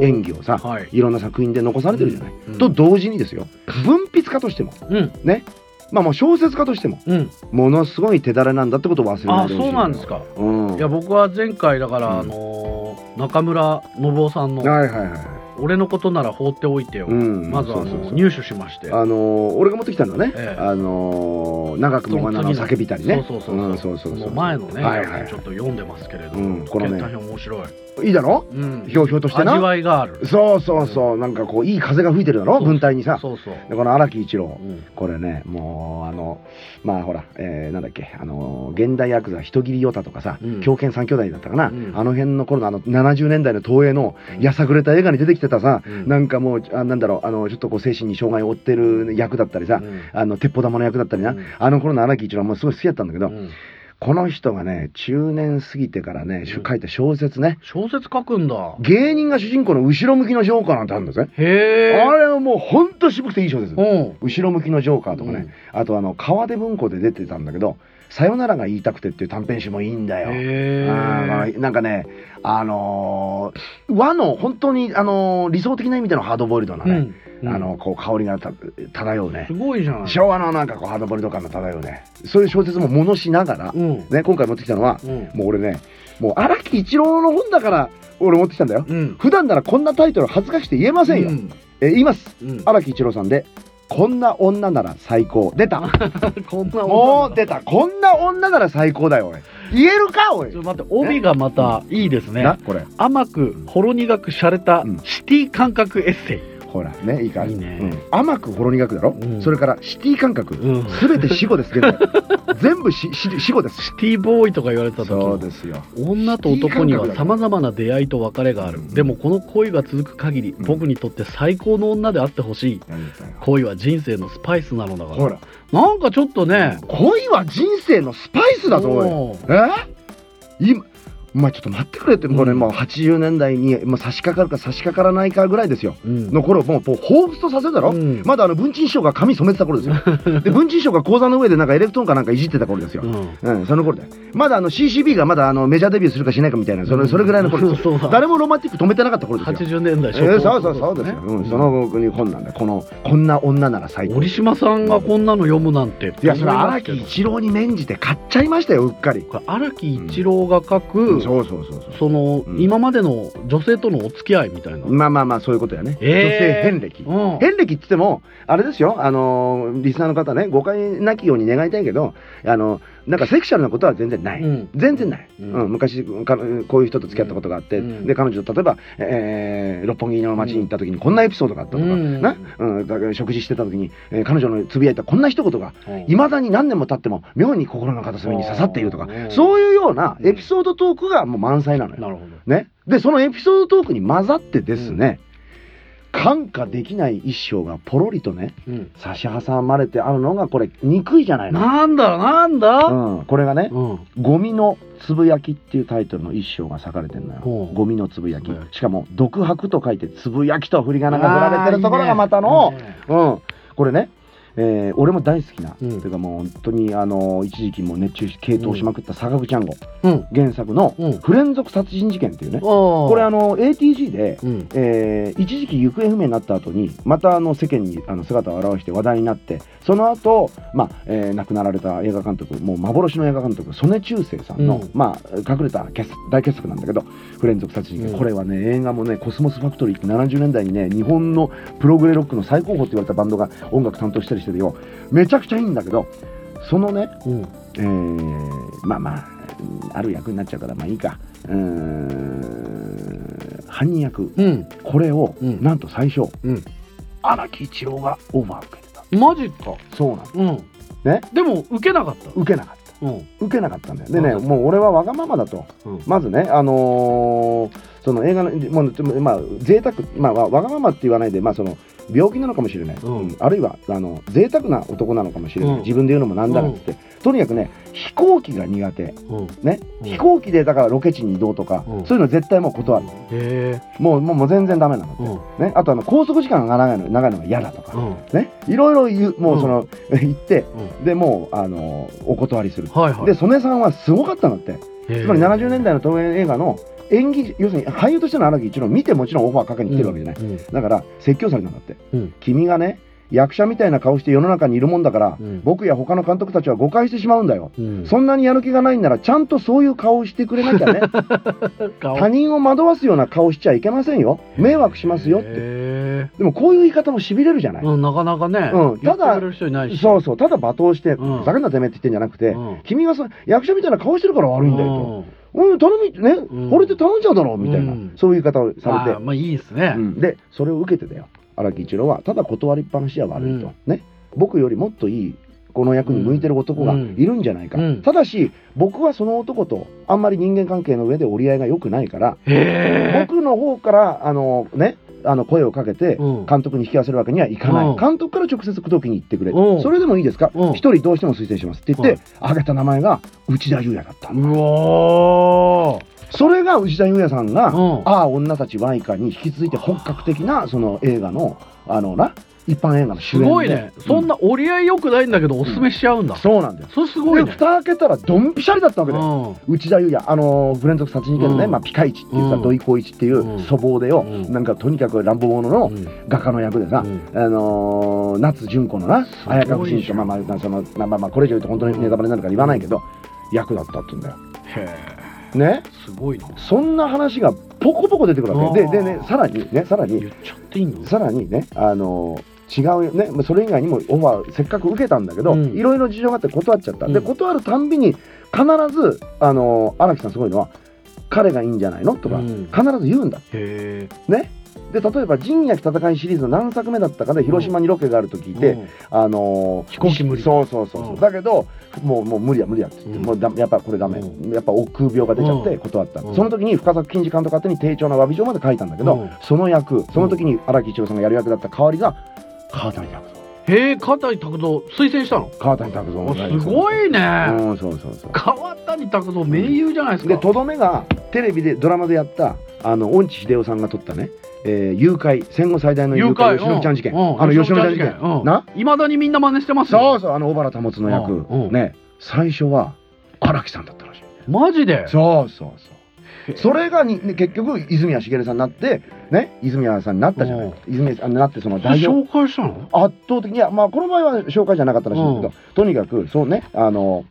演技をさ、はい。いろんな作品で残されてるじゃない。うん。と同時にですよ文筆家としてもうん。ね。まあもう小説家としてもうん。ものすごい手だれなんだってことを忘れないあでほしいそうなんですか。うん。いや僕は前回だから、うん。あのー中村信夫さんのはいはいはい「俺のことなら放っておいてよ」うん。まずあそうそうそう。の入手しまして。あのー俺が持ってきたのはね、ええ。あのー長くもがなの叫びたりね。そうそうそう,、う。んそう前のね、はいはいはい。ちょっと読んでますけれど、うんこのね。大変面白い、いいだろ？うん。ひょうひょうとしてな。味わいがある。そうそうそう。なんかこういい風が吹いてるだろ？文体にさ。そうそう。でこの荒木一郎。うん。これねもうあのまあほら、えーなんだっけ？あの現代ヤクザ人斬りヨタとかさ、うん。狂犬三兄弟だったかな、うん。あの辺の頃のあの70年代の東映のやさぐれた映画に出てきてたさ、うん。なんかもうあなんだろうあのちょっとこう精神に障害を負ってる役だったりさ、うん。あの鉄砲玉の役だったりな、うん。あの頃の荒木一郎はもうすごい好きだったんだけど、うんこの人がね中年過ぎてからねうん。書いた小説ね。小説書くんだ。芸人が主人公の後ろ向きのジョーカーなんてあるんだぜ、へえ。あれはもうほんと渋くていい小説、うん。後ろ向きのジョーカーとかね、あとあの川出文庫で出てたんだけど「さよならが言いたくて」っていう短編集もいいんだよ。へあえーなんかね、あのー和の本当に、あのー理想的な意味でのハードボイルドなね、うんあのこう香りがた漂うね。すごいじゃない昭和のなんかこうハードボイルド感が漂うね。そういう小説もものしながら、うん。ね、今回持ってきたのはうん。もう俺ねもう荒木一郎の本だから俺持ってきたんだよ。うん。普段ならこんなタイトル恥ずかしくて言えませんよ、うん。え言います。うん。荒木一郎さんで「こんな女なら最高」出た。こんなもう出た。こんな女なら最高だよおい。言えるかおい。ちょっと待って帯がまたいいですね。なこれ。甘くほろ苦く洒落たうん。シティ感覚エッセイほらねいいかいいね。うん。甘くほろ苦くだろ、うん。それからシティ感覚。うん。すべて死語です現在 全部しし死語です。シティボーイとか言われた時そうですよ。女と男には様々な出会いと別れがある。うん。でもこの恋が続く限りうん。僕にとって最高の女であってほしい。恋は人生のスパイスなのだから。ほら。なんかちょっとね。恋は人生のスパイスだぞおい。え？今まあちょっと待ってくれってこれうん。もう80年代にもう差し掛かるか差し掛からないかぐらいですよ。うん。の頃もうもう彷彿とさせるだろ、うん。まだあの文鎮師匠が髪染めてた頃ですよ。で文鎮師匠が講座の上でなんかエレクトーンかなんかいじってた頃ですよ、うん。うん、その頃だよまだあの CCB がまだあのメジャーデビューするかしないかみたいなそれそれぐらいの頃です 誰もロマンティック止めてなかった頃ですよ。80年代えーそうそうそうですよ、うん、その日本なんだ。このこんな女なら最高。折島さんがこんなの読むなんていやそれ荒木一郎に免じて買っちゃいましたようっかり、荒木一郎が書く、そうそうそうそう。その、うん。今までの女性とのお付き合いみたいな、まあまあまあそういうことやね、えー。女性遍歴。うん。遍歴って言ってもあれですよ。あのーリスナーの方ね誤解なきように願いたいけどあのなんかセクシャルなことは全然ない、うん。全然ない、ううん。ん昔かこういう人と付き合ったことがあって、うん。で彼女と例えば、えー六本木の街に行った時にこんなエピソードがあったとか、うん。な？うん、だから食事してた時に、えー彼女のつぶやいたこんな一言がうんい。まだに何年も経っても妙に心の片隅に刺さっているとかうん。そういうようなエピソードトークがもう満載なのよ。なるほど。ね、でそのエピソードトークに混ざってですね、感化できない一生がポロリとねうん。差し挟まれてあるのがこれ憎いじゃないの。なんだなんだ、うん、これがねうん「ゴミのつぶやき」っていうタイトルの一章が裂かれてるのよ。ゴミのつぶやき。しかも「独白」と書いて「つぶやき」と振り仮名が振られてるところがまたの、ねうん、これね、えー俺も大好きな、うん。というかもう本当にあの一時期もう熱中し傾倒しまくった坂口安吾、うん。原作のうん「不連続殺人事件」っていうね、ここれあの ATG で、うん。えー一時期行方不明になった後にまたあの世間にあの姿を現して話題になってその後、まあえー亡くなられた映画監督もう幻の映画監督曽根中世さんの、うん。まあ、隠れた大傑作なんだけど「不連続殺人事件」うん。これはね映画もねコスモスファクトリーって70年代にね日本のプログレロックの最高峰って言われたバンドが音楽担当したりしてるよ。めちゃくちゃいいんだけどそのねうん。えーまあまあうんある役になっちゃうからまあいいか。うーん犯人役。うん。これを、うん。なんと最初うん。荒木一郎がオファーを受けマジか。そうなの。うん。ね？でも受けなかった。受けなかった。うん。受けなかったんだよ。でねもう俺はわがままだと。うん。まずねあのーその映画のもうまあ贅沢まあわわがままって言わないでまあその病気なのかもしれない、うん。うんあるいはあの贅沢な男なのかもしれない、うん。自分で言うのもなんだかっつって、とにかくね飛行機が苦手。うん。ね、うん。飛行機でだからロケ地に移動とか、うん。そういうの絶対もう断る、へもうもうもう全然ダメなの、えうん。ね、あとあの拘束時間が長いの長いのが嫌だとか、うん。ね。いろいろ言う。もうその、言ってうん。でもうあのお断りする、はいはい。で曽根さんはすごかったんだって。つつまり70年代の東映映画の演技要するに俳優としての荒木一郎を見てもちろんオファーかけに来てるわけじゃない、うんだから説教されたんだって、うん。君がね役者みたいな顔して世の中にいるもんだから、うん。僕や他の監督たちは誤解してしまうんだよ、うん。そんなにやる気がないんならちゃんとそういう顔をしてくれなきゃね。顔。他人を惑わすような顔しちゃいけませんよ。迷惑しますよって。へでもこういう言い方もしびれるじゃない、えうんなかなかね。うん。ただ言ってくれる人いないし。そうそう。ただ罵倒して、うん。ふざけんなてめえって言ってんじゃなくて、うん。君がそ役者みたいな顔してるから悪いんだよと、うん、頼みね、ん。俺って頼んじゃうだろうみたいな、うん。そういう言い方をされて。まあいいですね。うん。でそれを受けてだよ荒木一郎は。ただ断りっぱなしは悪いと、うん。ね。僕よりもっといいこの役に向いてる男がいるんじゃないか、うん。ただし僕はその男とあんまり人間関係の上で折り合いが良くないから、僕の方からあのねあの声をかけてうん。監督に引き合わせるわけにはいかない、うん。監督から直接工藤家に言ってくれ、うん。それでもいいですか？うん。一、人どうしても推薦しますって言って、挙げた名前が内田裕也だった。んだうわー。それが内田裕也さんが、うん。ああ女たちワイカに引き続いて本格的なその映画のあのな一般映画の主す演で。ごいね。そんな折り合い良くないんだけどおすすめしちゃうんだ。そうなんだよ。それすごいね。で蓋開けたらドンピシャリだったわけだよ、う内田裕也あのブレンド殺人事件のね、うん。まあ、ピカイチっていうか、うん。土井光一っていううん。粗暴でよ、うん。なんかとにかく乱暴者のん。画家の役でさ、うん。あのー夏純子のなすごい綾香夫人とまあまあそのまあまあまあこれ以上言うと本当にネタバレになるから言わないけど、役だったって言うんだよ。へね？えすごいなそんな話がポコポコ出てくるわけ。ででねさらにねさらに。言っちゃっていいの？さらにね、あの違うよね、まあそれ以外にもオファーせっかく受けたんだけど、うん。いろいろ事情があって断っちゃった、うん。で断るたんびに必ずあの荒木さんすごいのは彼がいいんじゃないのとか、うん。必ず言うんだ。へね。で例えば仁義戦いシリーズの何作目だったかで広島にロケがあると聞いて、うん。あの飛行機無理。そうそうそうそう、うん。だけどもうもう無理や無理やって言って、うん。もうだやっぱこれダメ、うやっぱ億劫病が出ちゃってうん。断った、うん。その時に深作金次監督宛てに丁重な詫び状まで書いたんだけど、うん。その役その時に荒木一郎さんがやる役だった代わりが川谷拓三へえ川谷拓三推薦したの？川谷拓三あすごいね。うんそうそうそう。川谷拓三名優じゃないですか。でとどめがテレビでドラマでやったあの恩地秀夫さんが撮ったね、えー誘拐戦後最大の誘拐吉野ちゃん事件、あの吉野ちゃん事件、な？いまだにみんな真似してますよ。そうそうあの小原保の役、うんうん。ね最初は荒木さんだったらしい。マジで？そうそうへそうそれがに、ね結局泉谷しげるさんになってね泉谷さんになったじゃない、うん。泉谷さんになってその代表。紹介したの？圧倒的にまあこの場合は紹介じゃなかったらしいんだけど、うん。とにかくそうねあの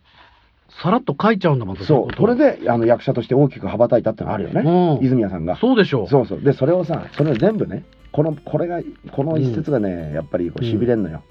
さらっと書いちゃうんだまたそうこれであの役者として大きく羽ばたいたってのあるよね、うん。泉谷さんが。そうでしょう。そうそう。でそれをさそれを全部ねこのこれがこの一節がね、やっぱりこうしびれんのよ、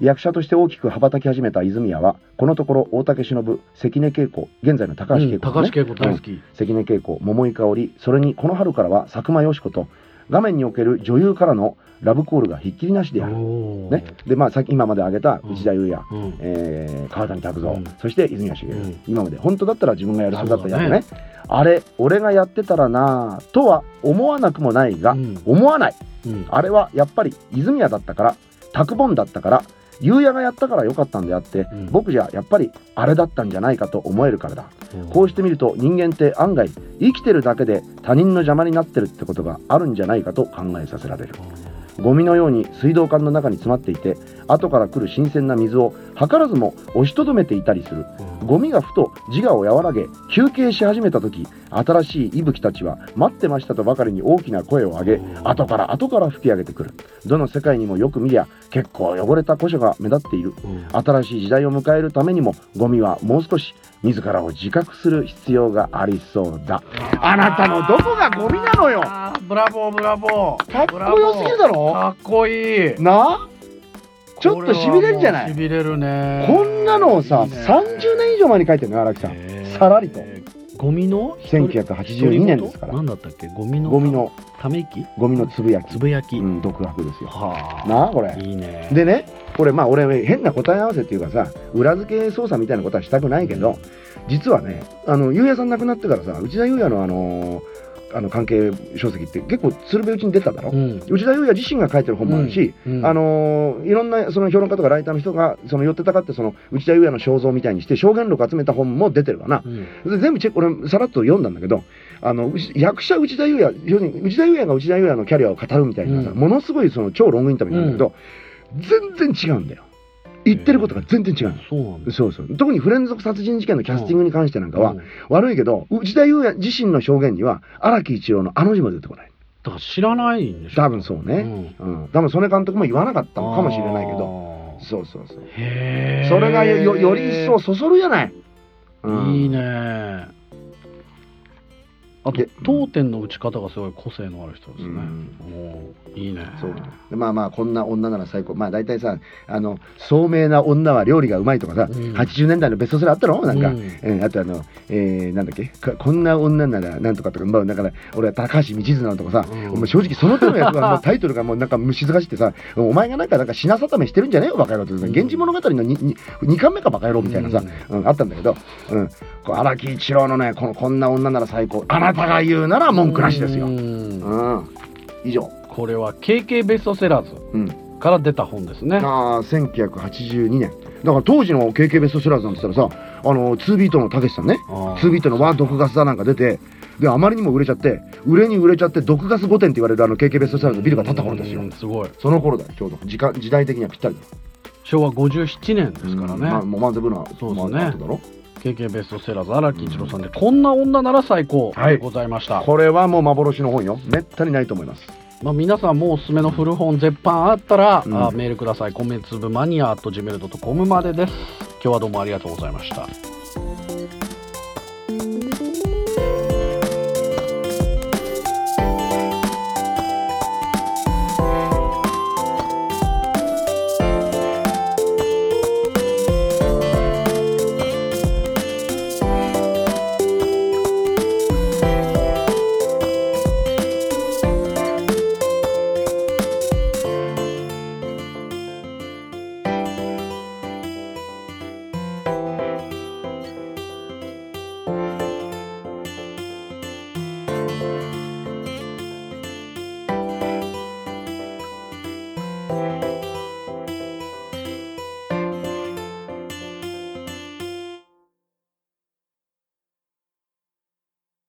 役者として大きく羽ばたき始めた泉谷はこのところ大竹しのぶ関根恵子現在の高橋うん恵子、高橋恵子大好き。関根恵子桃井かおりそれにこの春からは佐久間よし子と画面における女優からのラブコールがひっきりなしである、ね、でまあさっき今まで挙げたうん。内田裕也、うん。えー川谷拓三、うん。そして泉谷しげる、うん。今まで本当だったら自分がやるはずだった役ね。そうあれ俺がやってたらなぁとは思わなくもないが、うん。思わない。うん。あれはやっぱり泉谷だったから拓本だったから裕也がやったからよかったんであって、うん。僕じゃやっぱりあれだったんじゃないかと思えるからだ。こうしてみると人間って案外生きてるだけで他人の邪魔になってるってことがあるんじゃないかと考えさせられる。ゴミのように水道管の中に詰まっていて後から来る新鮮な水を図らずも押しとどめていたりする。ゴミがふと自我を和らげ休憩し始めた時新しい息吹たちは待ってましたとばかりに大きな声を上げうん。後から後から吹き上げてくる。どの世界にもよく見りゃ結構汚れた古書が目立っている。うん。新しい時代を迎えるためにもゴミはもう少し自らを自覚する必要がありそうだ。あなたのどこがゴミなのよ。ブラボーブラボー。かっこよすぎるだろ？かっこいい。な？ちょっとしびれるんじゃない。しびれるね。こんなのをさいいね。30年以上前に書いてるの荒木さん。さらりと。ゴミの？1982年ですから。何だったっけ？ゴミの？ゴミの。ため息？ゴミのつぶやき。つぶやき、うん独白ですよ。はあ。なあこれ。いいね。でねこれまあ俺変な答え合わせっていうかさ裏付け捜査みたいなことはしたくないけど実はねあのゆうやさん亡くなってからさ内田裕也のあのーあの関係書籍って結構鶴瓶うちに出ただろ、うん。内田裕也自身が書いてる本もあるし、うん。あのーいろんなその評論家とかライターの人がその寄ってたかってその内田裕也の肖像みたいにして証言録集めた本も出てるわな。う。ん。で全部チェック俺さらっと読んだんだけどあの役者内田裕也要するに内田裕也が内田裕也のキャリアを語るみたいなさ、うん。ものすごいその超ロングインタビューなんだけど、全然違うんだよ言ってることが全然違うの。そうなんだ。そうそう。特に不連続殺人事件のキャスティングに関してなんかは、うん。悪いけど内田裕也自身の証言には荒木一郎のあの字も出てこない。だから知らないんでしょ。多分そうね、うん。多分曽根監督も言わなかったのかもしれないけど。どそうそうそう。へえそれがよよより一層そそるじゃない、うん。いいね。あとで当店の打ち方がすごい個性のある人ですね、うんいいねそう。でまあまあこんな女なら最高。まあ大体さあの聡明な女は料理がうまいとかさ、うん。80年代のベストセラーあったろ？なんか、うん。うんあとあの、えーなんだっけ？かこんな女ならなんとかとか、まあ、だから俺は高橋道綱とかさ、うん。正直その手のやつはもうタイトルがもうなんか虫ずがしってさお前がなんかなんか品定めしてるんじゃね？えよバカ野郎ってさうん。源氏物語の 2, 2巻目かバカ野郎みたいなさ、うん。あったんだけど、うん、荒木一郎のねこのこんな女なら最高。あなたが言うなら文句なしですよ。ううんん、以上。これは KK ベストセラーズうん。から出た本ですね。ああ1982年。だから当時の KK ベストセラーズなんて言ったらさあの2ビートのたけしさんね。あー。2ビートの「ワー毒ガスだ」なんか出てであまりにも売れちゃって売れに売れちゃって毒ガス5点って言われるあの KK ベストセラーズのビルが建った頃ですよ。うんすごい。その頃だよちょうど。時間時代的にはぴったり。だ昭和57年ですからね、うんまあ、もうマンゼブナそうですね。だろ KK ベストセラーズ荒木一郎さんで、こんな女なら最高はいでございました、これはもう幻の本よ。めったにないと思いますまあ、皆さんもおすすめの古本絶版あったら、うん。あメールください。米粒マニア gmail.com までです。今日はどうもありがとうございました